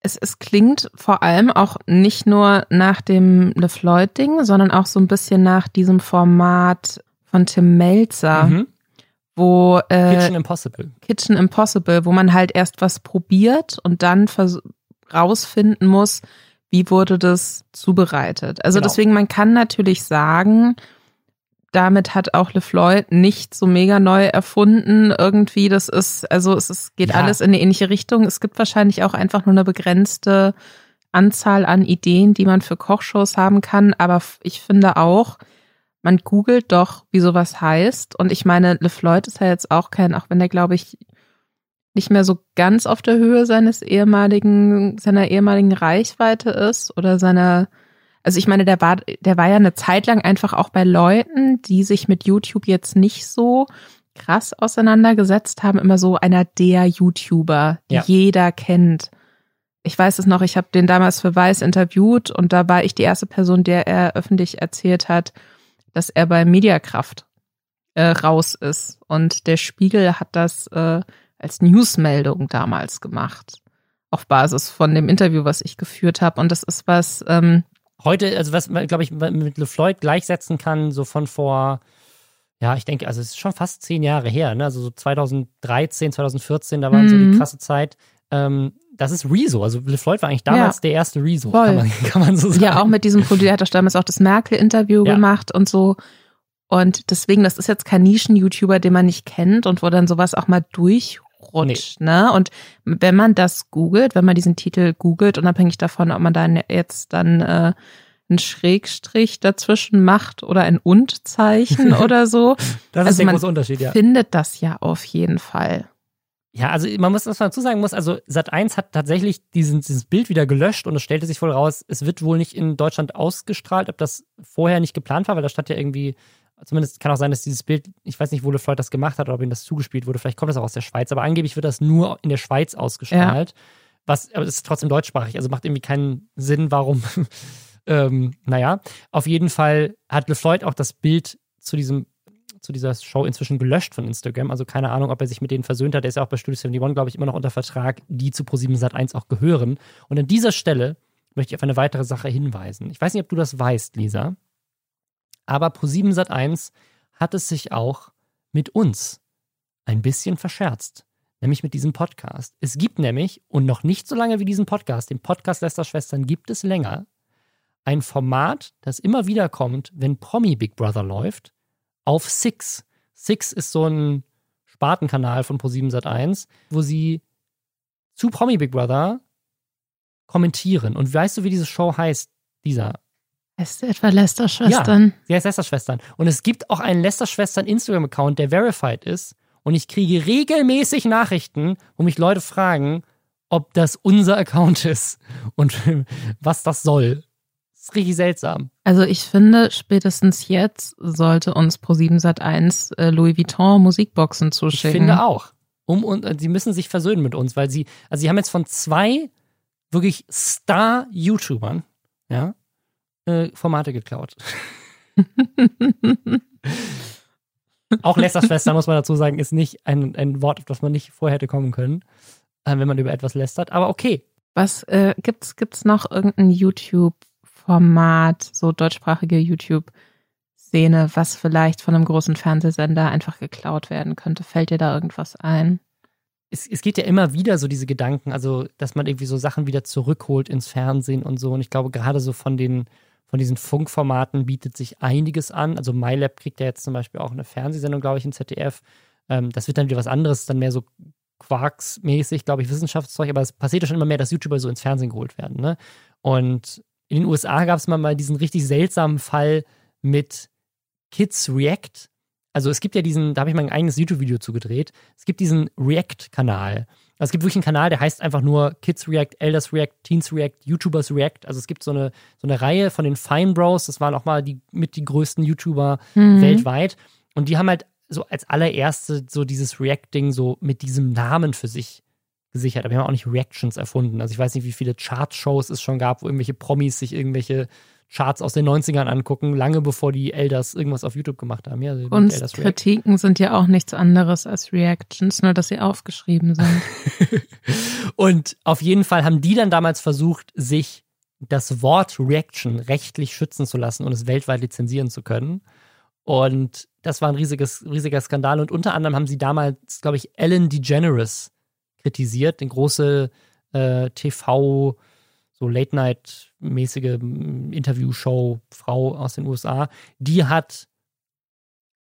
es, es klingt vor allem auch nicht nur nach dem LeFloid-Ding, sondern auch so ein bisschen nach diesem Format von Tim Melzer, Mhm. wo äh, Kitchen Impossible. Kitchen Impossible, wo man halt erst was probiert und dann rausfinden muss, wie wurde das zubereitet. Also Genau. deswegen, man kann natürlich sagen, damit hat auch LeFloid nicht so mega neu erfunden. Irgendwie, das ist, also es ist, geht Ja. alles in eine ähnliche Richtung. Es gibt wahrscheinlich auch einfach nur eine begrenzte Anzahl an Ideen, die man für Kochshows haben kann. Aber ich finde auch, man googelt doch, wie sowas heißt. Und ich meine, LeFloid ist ja jetzt auch kein, auch wenn der, glaube ich, nicht mehr so ganz auf der Höhe seines ehemaligen, seiner ehemaligen Reichweite ist oder seiner, also ich meine, der war, der war ja eine Zeit lang einfach auch bei Leuten, die sich mit YouTube jetzt nicht so krass auseinandergesetzt haben, immer so einer der YouTuber, die Ja. jeder kennt. Ich weiß es noch, ich habe den damals für Weiß interviewt und da war ich die erste Person, der er öffentlich erzählt hat, dass er bei Mediakraft äh, raus ist. Und der Spiegel hat das äh, als Newsmeldung damals gemacht. Auf Basis von dem Interview, was ich geführt habe. Und das ist was, ähm, Heute, also was man, glaube ich, mit LeFloid gleichsetzen kann, so von vor, ja, ich denke, also es ist schon fast zehn Jahre her, ne? Also so 2013, 2014, da waren so Mhm. die krasse Zeit. Ähm, das ist Rezo. Also LeFloid war eigentlich damals Ja. der erste Rezo, kann man, kann man so sagen. ja auch mit diesem Produkt, der hat damals auch das Merkel-Interview Ja. gemacht und so. Und deswegen, das ist jetzt kein Nischen-YouTuber, den man nicht kennt und wo dann sowas auch mal durchrutscht, ne? Und wenn man das googelt, wenn man diesen Titel googelt, unabhängig davon, ob man dann jetzt dann äh, einen Schrägstrich dazwischen macht oder ein Und-Zeichen oder so, Das ist also der man große Unterschied, ja. findet das ja auf jeden Fall. Ja, also man muss, was man dazu sagen muss, also Sat1 hat tatsächlich diesen, dieses Bild wieder gelöscht und es stellte sich wohl raus, es wird wohl nicht in Deutschland ausgestrahlt, ob das vorher nicht geplant war, weil da stand ja irgendwie, zumindest kann auch sein, dass dieses Bild, ich weiß nicht, wo LeFloid das gemacht hat oder ob ihm das zugespielt wurde, vielleicht kommt das auch aus der Schweiz, aber angeblich wird das nur in der Schweiz ausgestrahlt. Was, aber es ist trotzdem deutschsprachig, also macht irgendwie keinen Sinn, warum. ähm, naja, auf jeden Fall hat LeFloid auch das Bild zu diesem zu dieser Show inzwischen gelöscht von Instagram. Also keine Ahnung, ob er sich mit denen versöhnt hat. Er ist ja auch bei Studio 71, glaube ich, immer noch unter Vertrag, die zu Pro7 Sat1 auch gehören. Und an dieser Stelle möchte ich auf eine weitere Sache hinweisen. Ich weiß nicht, ob du das weißt, Lisa, aber Pro7 Sat1 hat es sich auch mit uns ein bisschen verscherzt. Nämlich mit diesem Podcast. Es gibt nämlich, und noch nicht so lange wie diesen Podcast, den Podcast Lester Schwestern gibt es länger, ein Format, das immer wieder kommt, wenn Promi Big Brother läuft, auf Six. Six ist so ein Spartenkanal von Pro7 Sat1, wo sie zu Promi Big Brother kommentieren. Und weißt du, wie diese Show heißt, dieser? Heißt du etwa Lester-Schwestern? Sie heißt Lester-Schwestern. Und es gibt auch einen Lester-Schwestern Instagram-Account, der verified ist. Und ich kriege regelmäßig Nachrichten, wo mich Leute fragen, ob das unser Account ist und was das soll. Das ist richtig seltsam. Also ich finde, spätestens jetzt sollte uns Pro7 Sat1 äh, Louis Vuitton Musikboxen Ich zuschicken. finde auch. Um, und äh, sie müssen sich versöhnen mit uns, weil sie, also sie haben jetzt von zwei wirklich Star-YouTubern, ja, äh, Formate geklaut. Auch Lästerschwester, muss man dazu sagen, ist nicht ein, ein Wort, auf das man nicht vorher hätte kommen können, äh, wenn man über etwas lästert. Aber okay. Was äh, gibt's gibt's noch irgendein YouTube-Format, so deutschsprachige YouTube-Szene, was vielleicht von einem großen Fernsehsender einfach geklaut werden könnte? Fällt dir da irgendwas ein? Es, es geht ja immer wieder so diese Gedanken, also dass man irgendwie so Sachen wieder zurückholt ins Fernsehen und so. Und ich glaube gerade so von den von diesen Funkformaten bietet sich einiges an. Also MyLab kriegt ja jetzt zum Beispiel auch eine Fernsehsendung, glaube ich, in ZDF. Ähm, das wird dann wieder was anderes, dann mehr so Quarks-mäßig, glaube ich, Wissenschaftszeug, aber es passiert ja schon immer mehr, dass YouTuber so ins Fernsehen geholt werden. Ne? Und in den USA gab es mal, mal diesen richtig seltsamen Fall mit Kids React. Also es gibt ja diesen, da habe ich mein eigenes YouTube-Video zugedreht. Es gibt diesen React-Kanal. Also es gibt wirklich einen Kanal, der heißt einfach nur Kids React, Elders React, Teens React, YouTubers React. Also es gibt so eine, so eine Reihe von den Fine Bros, das waren auch mal die mit die größten YouTuber mhm. weltweit. Und die haben halt so als allererste so dieses React-Ding so mit diesem Namen für sich gesichert. Aber wir haben auch nicht Reactions erfunden. Also ich weiß nicht, wie viele Chart-Shows es schon gab, wo irgendwelche Promis sich irgendwelche Charts aus den 90ern angucken, lange bevor die Elders irgendwas auf YouTube gemacht haben. Ja, Kunstkritiken sind ja auch nichts anderes als Reactions, nur dass sie aufgeschrieben sind. und auf jeden Fall haben die dann damals versucht, sich das Wort Reaction rechtlich schützen zu lassen und es weltweit lizenzieren zu können. Und das war ein riesiges, riesiger Skandal. Und unter anderem haben sie damals, glaube ich, Ellen DeGeneres kritisiert, eine große äh, TV- so Late-Night-mäßige mm, Interview-Show-Frau aus den USA, die hat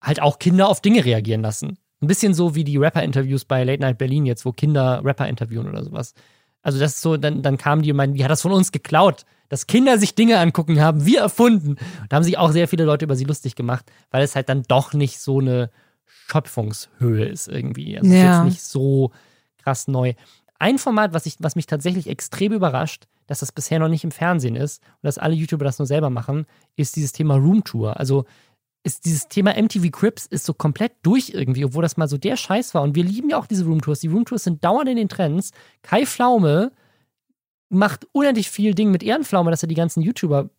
halt auch Kinder auf Dinge reagieren lassen. Ein bisschen so wie die Rapper-Interviews bei Late Night Berlin jetzt, wo Kinder Rapper interviewen oder sowas. Also das ist so, dann, dann kamen die und meinten, die hat das von uns geklaut, dass Kinder sich Dinge angucken haben, wir erfunden. Da haben sich auch sehr viele Leute über sie lustig gemacht, weil es halt dann doch nicht so eine Schöpfungshöhe ist irgendwie. Also ja. ist jetzt nicht so krass neu. Ein Format, was, ich, was mich tatsächlich extrem überrascht, dass das bisher noch nicht im Fernsehen ist und dass alle YouTuber das nur selber machen, ist dieses Thema Roomtour. Also ist dieses Thema MTV Crips ist so komplett durch irgendwie, obwohl das mal so der Scheiß war. Und wir lieben ja auch diese Roomtours. Die Roomtours sind dauernd in den Trends. Kai Pflaume macht unendlich viel Ding mit Ehrenpflaume, dass er die ganzen YouTuber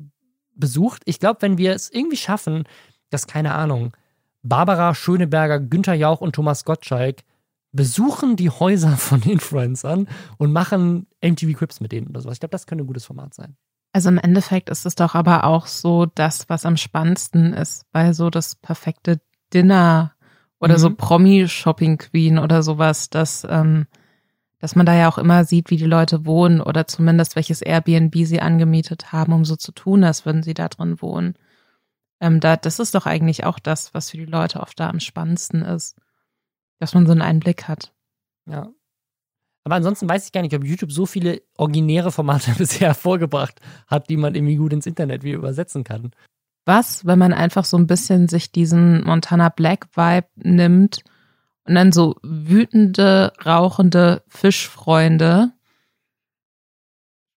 besucht. Ich glaube, wenn wir es irgendwie schaffen, dass, keine Ahnung, Barbara Schöneberger, Günther Jauch und Thomas Gottschalk besuchen die Häuser von Influencern und machen MTV Crips mit denen oder sowas. Ich glaube, das könnte ein gutes Format sein. Also im Endeffekt ist es doch aber auch so das, was am spannendsten ist, weil so das perfekte Dinner oder mhm. so Promi-Shopping Queen oder sowas, dass, ähm, dass man da ja auch immer sieht, wie die Leute wohnen oder zumindest welches Airbnb sie angemietet haben, um so zu tun, als würden sie da drin wohnen. Ähm, da, das ist doch eigentlich auch das, was für die Leute oft da am spannendsten ist. Dass man so einen Einblick hat. Ja. Aber ansonsten weiß ich gar nicht, ob YouTube so viele originäre Formate bisher hervorgebracht hat, die man irgendwie gut ins Internet wieder übersetzen kann. Was, wenn man einfach so ein bisschen sich diesen Montana Black Vibe nimmt und dann so wütende, rauchende Fischfreunde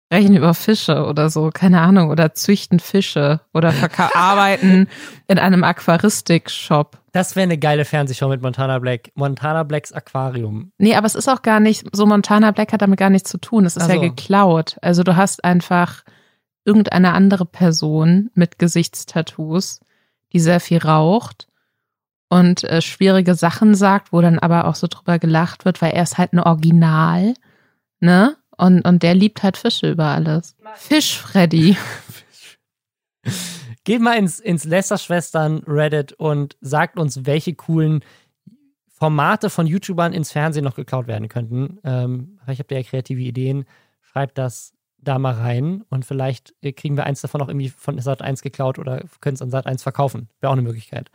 sprechen über Fische oder so, keine Ahnung, oder züchten Fische oder arbeiten in einem Aquaristik-Shop. Das wäre eine geile Fernsehshow mit Montana Black. Montana Blacks Aquarium. Nee, aber es ist auch gar nicht, so Montana Black hat damit gar nichts zu tun. Es ist also. ja geklaut. Also du hast einfach irgendeine andere Person mit Gesichtstattoos, die sehr viel raucht und äh, schwierige Sachen sagt, wo dann aber auch so drüber gelacht wird, weil er ist halt ein Original, ne? Und, und der liebt halt Fische über alles. Fisch Freddy. Geht mal ins, ins Lester-Schwestern Reddit und sagt uns, welche coolen Formate von YouTubern ins Fernsehen noch geklaut werden könnten. Ähm, vielleicht habt ihr ja kreative Ideen. Schreibt das da mal rein und vielleicht kriegen wir eins davon auch irgendwie von Sat 1 geklaut oder können es an Sat 1 verkaufen. Wäre auch eine Möglichkeit.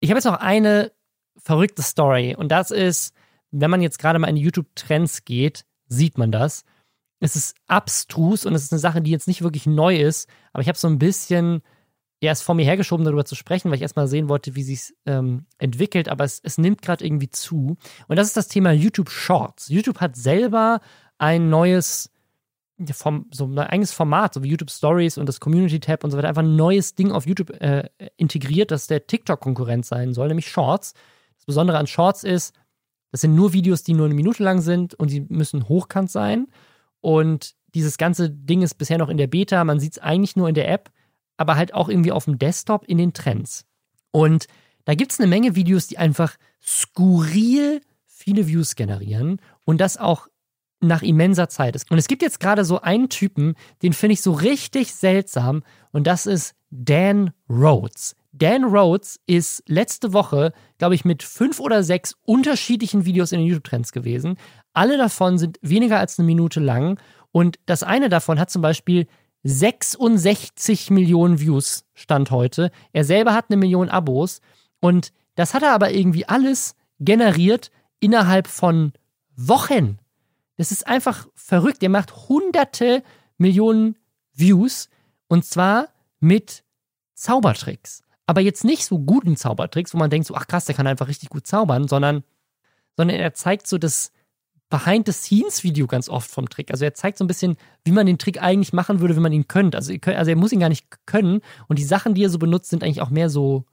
Ich habe jetzt noch eine verrückte Story und das ist, wenn man jetzt gerade mal in YouTube-Trends geht, sieht man das. Es ist abstrus und es ist eine Sache, die jetzt nicht wirklich neu ist, aber ich habe so ein bisschen erst vor mir hergeschoben, darüber zu sprechen, weil ich erstmal sehen wollte, wie sich ähm, entwickelt, aber es, es nimmt gerade irgendwie zu. Und das ist das Thema YouTube Shorts. YouTube hat selber ein neues, vom, so ein eigenes Format, so wie YouTube Stories und das Community Tab und so weiter, einfach ein neues Ding auf YouTube äh, integriert, das der TikTok-Konkurrent sein soll, nämlich Shorts. Das Besondere an Shorts ist, das sind nur Videos, die nur eine Minute lang sind und sie müssen hochkant sein. Und dieses ganze Ding ist bisher noch in der Beta. Man sieht es eigentlich nur in der App. aber halt auch irgendwie auf dem Desktop in den Trends. Und da gibt es eine Menge Videos, die einfach skurril viele Views generieren und das auch nach immenser Zeit ist. Und es gibt jetzt gerade so einen Typen, den finde ich so richtig seltsam und das ist Dan Rhodes. Dan Rhodes ist letzte Woche, glaube ich, mit fünf oder sechs unterschiedlichen Videos in den YouTube-Trends gewesen. Alle davon sind weniger als eine Minute lang und das eine davon hat zum Beispiel 66 Millionen Views, Stand heute. Er selber hat eine Million Abos und das hat er aber irgendwie alles generiert innerhalb von Wochen. Das ist einfach verrückt. Er macht hunderte Millionen Views und zwar mit Zaubertricks. Aber jetzt nicht so guten Zaubertricks, wo man denkt so, ach krass, der kann einfach richtig gut zaubern, sondern, sondern er zeigt so das Behind-the-Scenes-Video ganz oft vom Trick. Also er zeigt so ein bisschen, wie man den Trick eigentlich machen würde, wenn man ihn könnte. Also, also er muss ihn gar nicht können. Und die Sachen, die er so benutzt, sind eigentlich auch mehr so,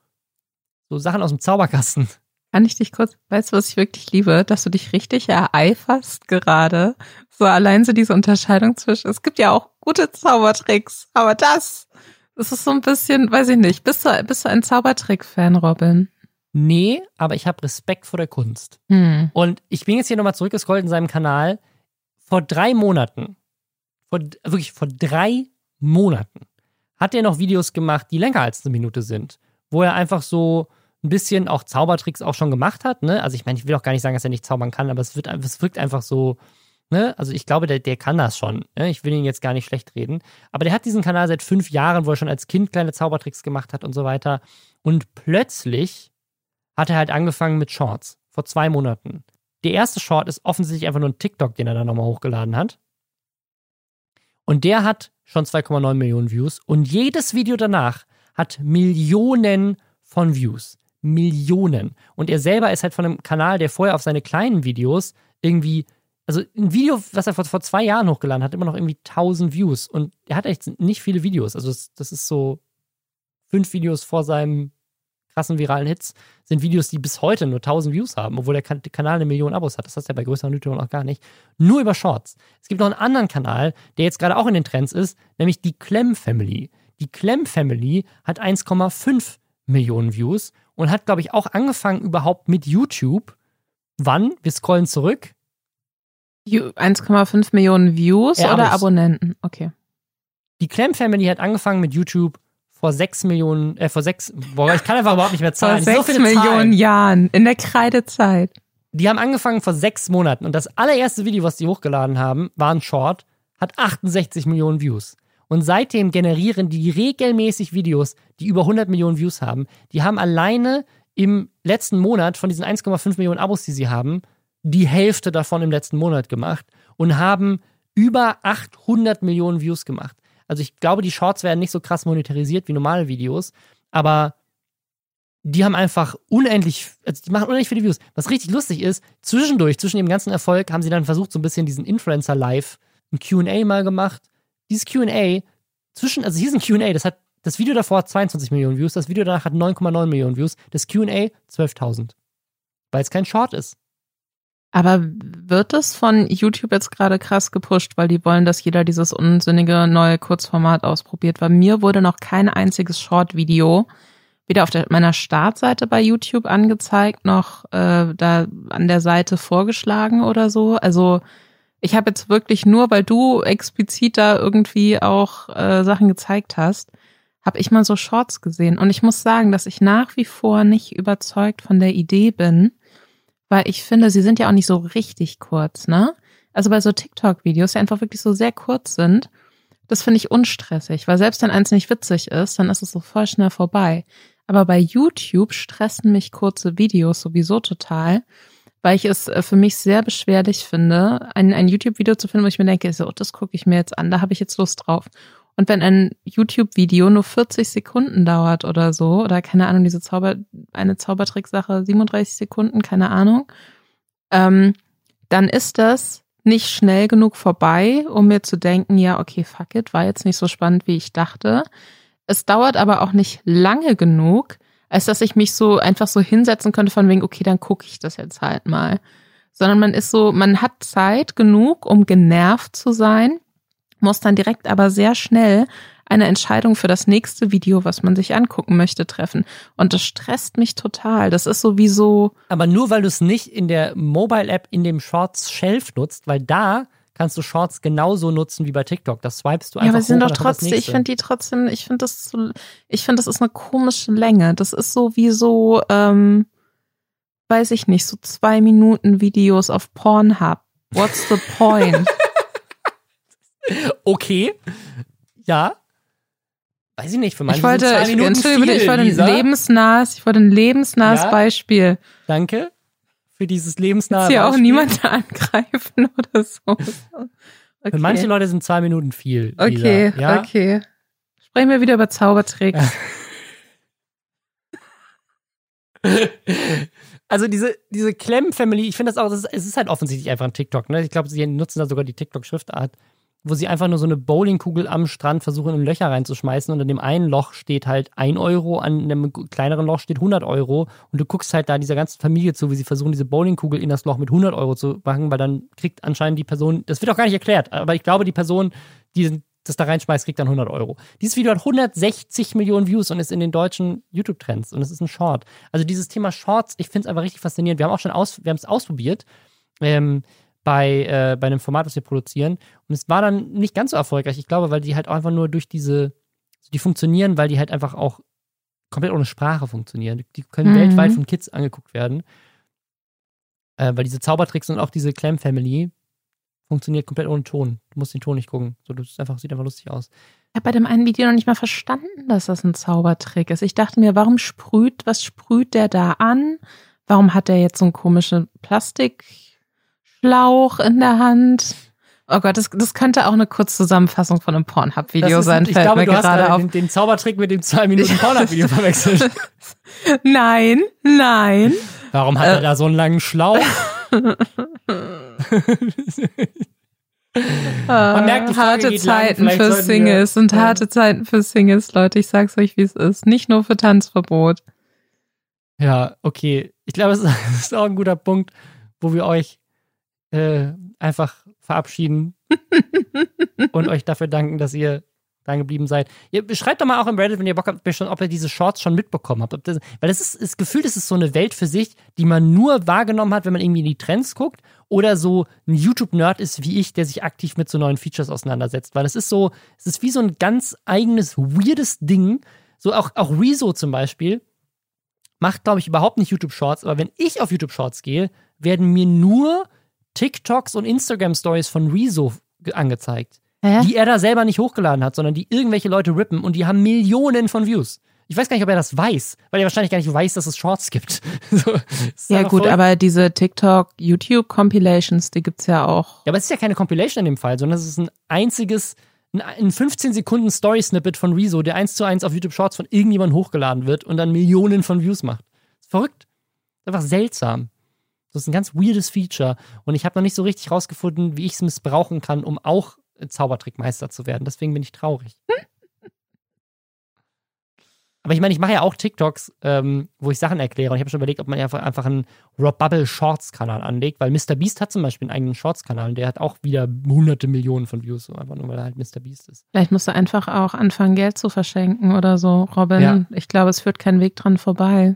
so Sachen aus dem Zauberkasten. Kann ich dich kurz, weißt du, was ich wirklich liebe? Dass du dich richtig ereiferst gerade. So allein so diese Unterscheidung zwischen, es gibt ja auch gute Zaubertricks, aber das, das ist so ein bisschen, weiß ich nicht. Bist du, bist du ein Zaubertrick-Fan, Robin? Nee, aber ich habe Respekt vor der Kunst. Hm. Und ich bin jetzt hier nochmal zurückgescrollt in seinem Kanal. Vor drei Monaten, vor, wirklich vor drei Monaten, hat er noch Videos gemacht, die länger als eine Minute sind, wo er einfach so ein bisschen auch Zaubertricks auch schon gemacht hat. Ne? Also ich meine, ich will auch gar nicht sagen, dass er nicht zaubern kann, aber es, wird, es wirkt einfach so, ne? Also ich glaube, der, der kann das schon. Ne? Ich will ihn jetzt gar nicht schlecht reden. Aber der hat diesen Kanal seit fünf Jahren, wo er schon als Kind kleine Zaubertricks gemacht hat und so weiter. Und plötzlich hat er halt angefangen mit Shorts. Vor zwei Monaten. Der erste Short ist offensichtlich einfach nur ein TikTok, den er dann nochmal hochgeladen hat. Und der hat schon 2,9 Millionen Views. Und jedes Video danach hat Millionen von Views. Millionen. Und er selber ist halt von einem Kanal, der vorher auf seine kleinen Videos irgendwie, also ein Video, was er vor, vor zwei Jahren hochgeladen hat, immer noch irgendwie 1000 Views. Und er hat echt nicht viele Videos. Also das, das ist so fünf Videos vor seinem krassen viralen Hits, sind Videos, die bis heute nur 1000 Views haben, obwohl der Kanal eine Million Abos hat. Das hast du ja bei größeren YouTubern auch gar nicht. Nur über Shorts. Es gibt noch einen anderen Kanal, der jetzt gerade auch in den Trends ist, nämlich die Clem Family. Die Clem Family hat 1,5 Millionen Views und hat, glaube ich, auch angefangen überhaupt mit YouTube. Wann? Wir scrollen zurück. 1,5 Millionen Views ja, oder Abonnenten? Okay. Die Clem Family hat angefangen mit YouTube vor sechs Millionen, äh, vor sechs, boah, ich kann einfach überhaupt nicht mehr zahlen. Vor sechs so Millionen Zahlen. Jahren, in der Kreidezeit. Die haben angefangen vor sechs Monaten und das allererste Video, was die hochgeladen haben, war ein Short, hat 68 Millionen Views. Und seitdem generieren die regelmäßig Videos, die über 100 Millionen Views haben. Die haben alleine im letzten Monat von diesen 1,5 Millionen Abos, die sie haben, die Hälfte davon im letzten Monat gemacht und haben über 800 Millionen Views gemacht. Also ich glaube, die Shorts werden nicht so krass monetarisiert wie normale Videos, aber die haben einfach unendlich, also die machen unendlich viele Views. Was richtig lustig ist, zwischendurch, zwischen dem ganzen Erfolg, haben sie dann versucht, so ein bisschen diesen Influencer-Live, ein QA mal gemacht. Dieses QA, zwischen, also hier ist ein QA, das hat, das Video davor hat 22 Millionen Views, das Video danach hat 9,9 Millionen Views, das QA 12.000. Weil es kein Short ist. Aber wird es von YouTube jetzt gerade krass gepusht, weil die wollen, dass jeder dieses unsinnige neue Kurzformat ausprobiert? Weil mir wurde noch kein einziges Short-Video weder auf der, meiner Startseite bei YouTube angezeigt, noch äh, da an der Seite vorgeschlagen oder so. Also ich habe jetzt wirklich nur, weil du explizit da irgendwie auch äh, Sachen gezeigt hast, habe ich mal so Shorts gesehen. Und ich muss sagen, dass ich nach wie vor nicht überzeugt von der Idee bin, weil ich finde, sie sind ja auch nicht so richtig kurz, ne? Also bei so TikTok-Videos, die einfach wirklich so sehr kurz sind, das finde ich unstressig, weil selbst wenn eins nicht witzig ist, dann ist es so voll schnell vorbei. Aber bei YouTube stressen mich kurze Videos sowieso total, weil ich es äh, für mich sehr beschwerlich finde, ein, ein YouTube-Video zu finden, wo ich mir denke, so, das gucke ich mir jetzt an, da habe ich jetzt Lust drauf. Und wenn ein YouTube-Video nur 40 Sekunden dauert oder so, oder keine Ahnung, diese Zauber, eine Zaubertricksache 37 Sekunden, keine Ahnung, ähm, dann ist das nicht schnell genug vorbei, um mir zu denken, ja, okay, fuck it, war jetzt nicht so spannend, wie ich dachte. Es dauert aber auch nicht lange genug, als dass ich mich so einfach so hinsetzen könnte von wegen, okay, dann gucke ich das jetzt halt mal. Sondern man ist so, man hat Zeit genug, um genervt zu sein muss dann direkt aber sehr schnell eine Entscheidung für das nächste Video, was man sich angucken möchte, treffen. Und das stresst mich total. Das ist sowieso. Aber nur weil du es nicht in der Mobile-App in dem Shorts Shelf nutzt, weil da kannst du Shorts genauso nutzen wie bei TikTok. Das swipest du einfach. Ja, aber sie sind doch trotzdem, ich finde die trotzdem, ich finde das so, ich finde, das ist eine komische Länge. Das ist so wie so, ähm, weiß ich nicht, so zwei Minuten Videos auf Pornhub. What's the point? okay. Ja. Weiß ich nicht, für manche ich wollte, zwei ich, Minuten viel, ich wollte ein lebensnahes, ich wollte ein lebensnahes ja, Beispiel. Danke für dieses lebensnahe Jetzt hier auch niemand angreifen oder so. Okay. Für manche Leute sind zwei Minuten viel. Okay, ja? okay. Sprechen wir wieder über Zaubertricks. also diese, diese Clem-Family, ich finde das auch, das ist, es ist halt offensichtlich einfach ein TikTok, ne? Ich glaube, sie nutzen da sogar die TikTok-Schriftart wo sie einfach nur so eine Bowlingkugel am Strand versuchen, in Löcher reinzuschmeißen und in dem einen Loch steht halt ein Euro, an einem kleineren Loch steht 100 Euro und du guckst halt da dieser ganzen Familie zu, wie sie versuchen, diese Bowlingkugel in das Loch mit 100 Euro zu machen, weil dann kriegt anscheinend die Person, das wird auch gar nicht erklärt, aber ich glaube, die Person, die das da reinschmeißt, kriegt dann 100 Euro. Dieses Video hat 160 Millionen Views und ist in den deutschen YouTube-Trends und es ist ein Short. Also dieses Thema Shorts, ich finde es einfach richtig faszinierend. Wir haben auch schon aus, wir haben es ausprobiert. Ähm, bei, äh, bei einem Format, das wir produzieren. Und es war dann nicht ganz so erfolgreich, ich glaube, weil die halt auch einfach nur durch diese, die funktionieren, weil die halt einfach auch komplett ohne Sprache funktionieren. Die können mhm. weltweit von Kids angeguckt werden. Äh, weil diese Zaubertricks und auch diese Clam Family funktioniert komplett ohne Ton. Du musst den Ton nicht gucken. So, das einfach, sieht einfach lustig aus. Ich habe bei dem einen Video noch nicht mal verstanden, dass das ein Zaubertrick ist. Ich dachte mir, warum sprüht, was sprüht der da an? Warum hat der jetzt so ein komische Plastik, Schlauch in der Hand. Oh Gott, das, das könnte auch eine Kurzzusammenfassung von einem Pornhub-Video sein. Ich fällt glaube, mir du gerade hast auf. Den, den Zaubertrick mit dem zwei Minuten Pornhub-Video verwechselt. nein, nein. Warum hat äh, er da so einen langen Schlauch? Man merkt, die Frage harte Zeiten für Singles und harte Zeiten für Singles, Leute. Ich sag's euch, wie es ist. Nicht nur für Tanzverbot. Ja, okay. Ich glaube, es ist auch ein guter Punkt, wo wir euch äh, einfach verabschieden und euch dafür danken, dass ihr dran geblieben seid. Ihr schreibt doch mal auch im Reddit, wenn ihr Bock habt, ob ihr diese Shorts schon mitbekommen habt. Das, weil das ist, das Gefühl, das ist so eine Welt für sich, die man nur wahrgenommen hat, wenn man irgendwie in die Trends guckt oder so ein YouTube-Nerd ist wie ich, der sich aktiv mit so neuen Features auseinandersetzt. Weil es ist so, es ist wie so ein ganz eigenes, weirdes Ding. So auch, auch Rezo zum Beispiel macht, glaube ich, überhaupt nicht YouTube-Shorts, aber wenn ich auf YouTube-Shorts gehe, werden mir nur TikToks und Instagram Stories von Rezo angezeigt, Hä? die er da selber nicht hochgeladen hat, sondern die irgendwelche Leute rippen und die haben Millionen von Views. Ich weiß gar nicht, ob er das weiß, weil er wahrscheinlich gar nicht weiß, dass es Shorts gibt. so, ja gut, voll. aber diese TikTok, YouTube Compilations, die gibt's ja auch. Ja, aber es ist ja keine Compilation in dem Fall, sondern es ist ein einziges, ein 15 Sekunden Story Snippet von Rezo, der eins zu eins auf YouTube Shorts von irgendjemandem hochgeladen wird und dann Millionen von Views macht. Ist verrückt. Ist einfach seltsam. Das ist ein ganz weirdes Feature. Und ich habe noch nicht so richtig rausgefunden, wie ich es missbrauchen kann, um auch Zaubertrickmeister zu werden. Deswegen bin ich traurig. Aber ich meine, ich mache ja auch TikToks, ähm, wo ich Sachen erkläre. Und ich habe schon überlegt, ob man einfach, einfach einen Rob Bubble Shorts-Kanal anlegt, weil Mr. Beast hat zum Beispiel einen eigenen Shorts-Kanal und der hat auch wieder hunderte Millionen von Views, so einfach nur weil er halt Mr. Beast ist. Vielleicht musst du einfach auch anfangen, Geld zu verschenken oder so, Robin. Ja. Ich glaube, es führt kein Weg dran vorbei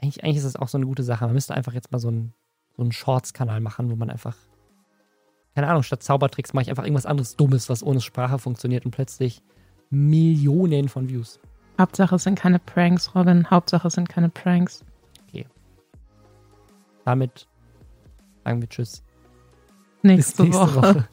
eigentlich, eigentlich ist das auch so eine gute Sache. Man müsste einfach jetzt mal so einen, so einen Shorts-Kanal machen, wo man einfach, keine Ahnung, statt Zaubertricks mache ich einfach irgendwas anderes Dummes, was ohne Sprache funktioniert und plötzlich Millionen von Views. Hauptsache es sind keine Pranks, Robin. Hauptsache es sind keine Pranks. Okay. Damit sagen wir Tschüss. Nächste, nächste Woche. Woche.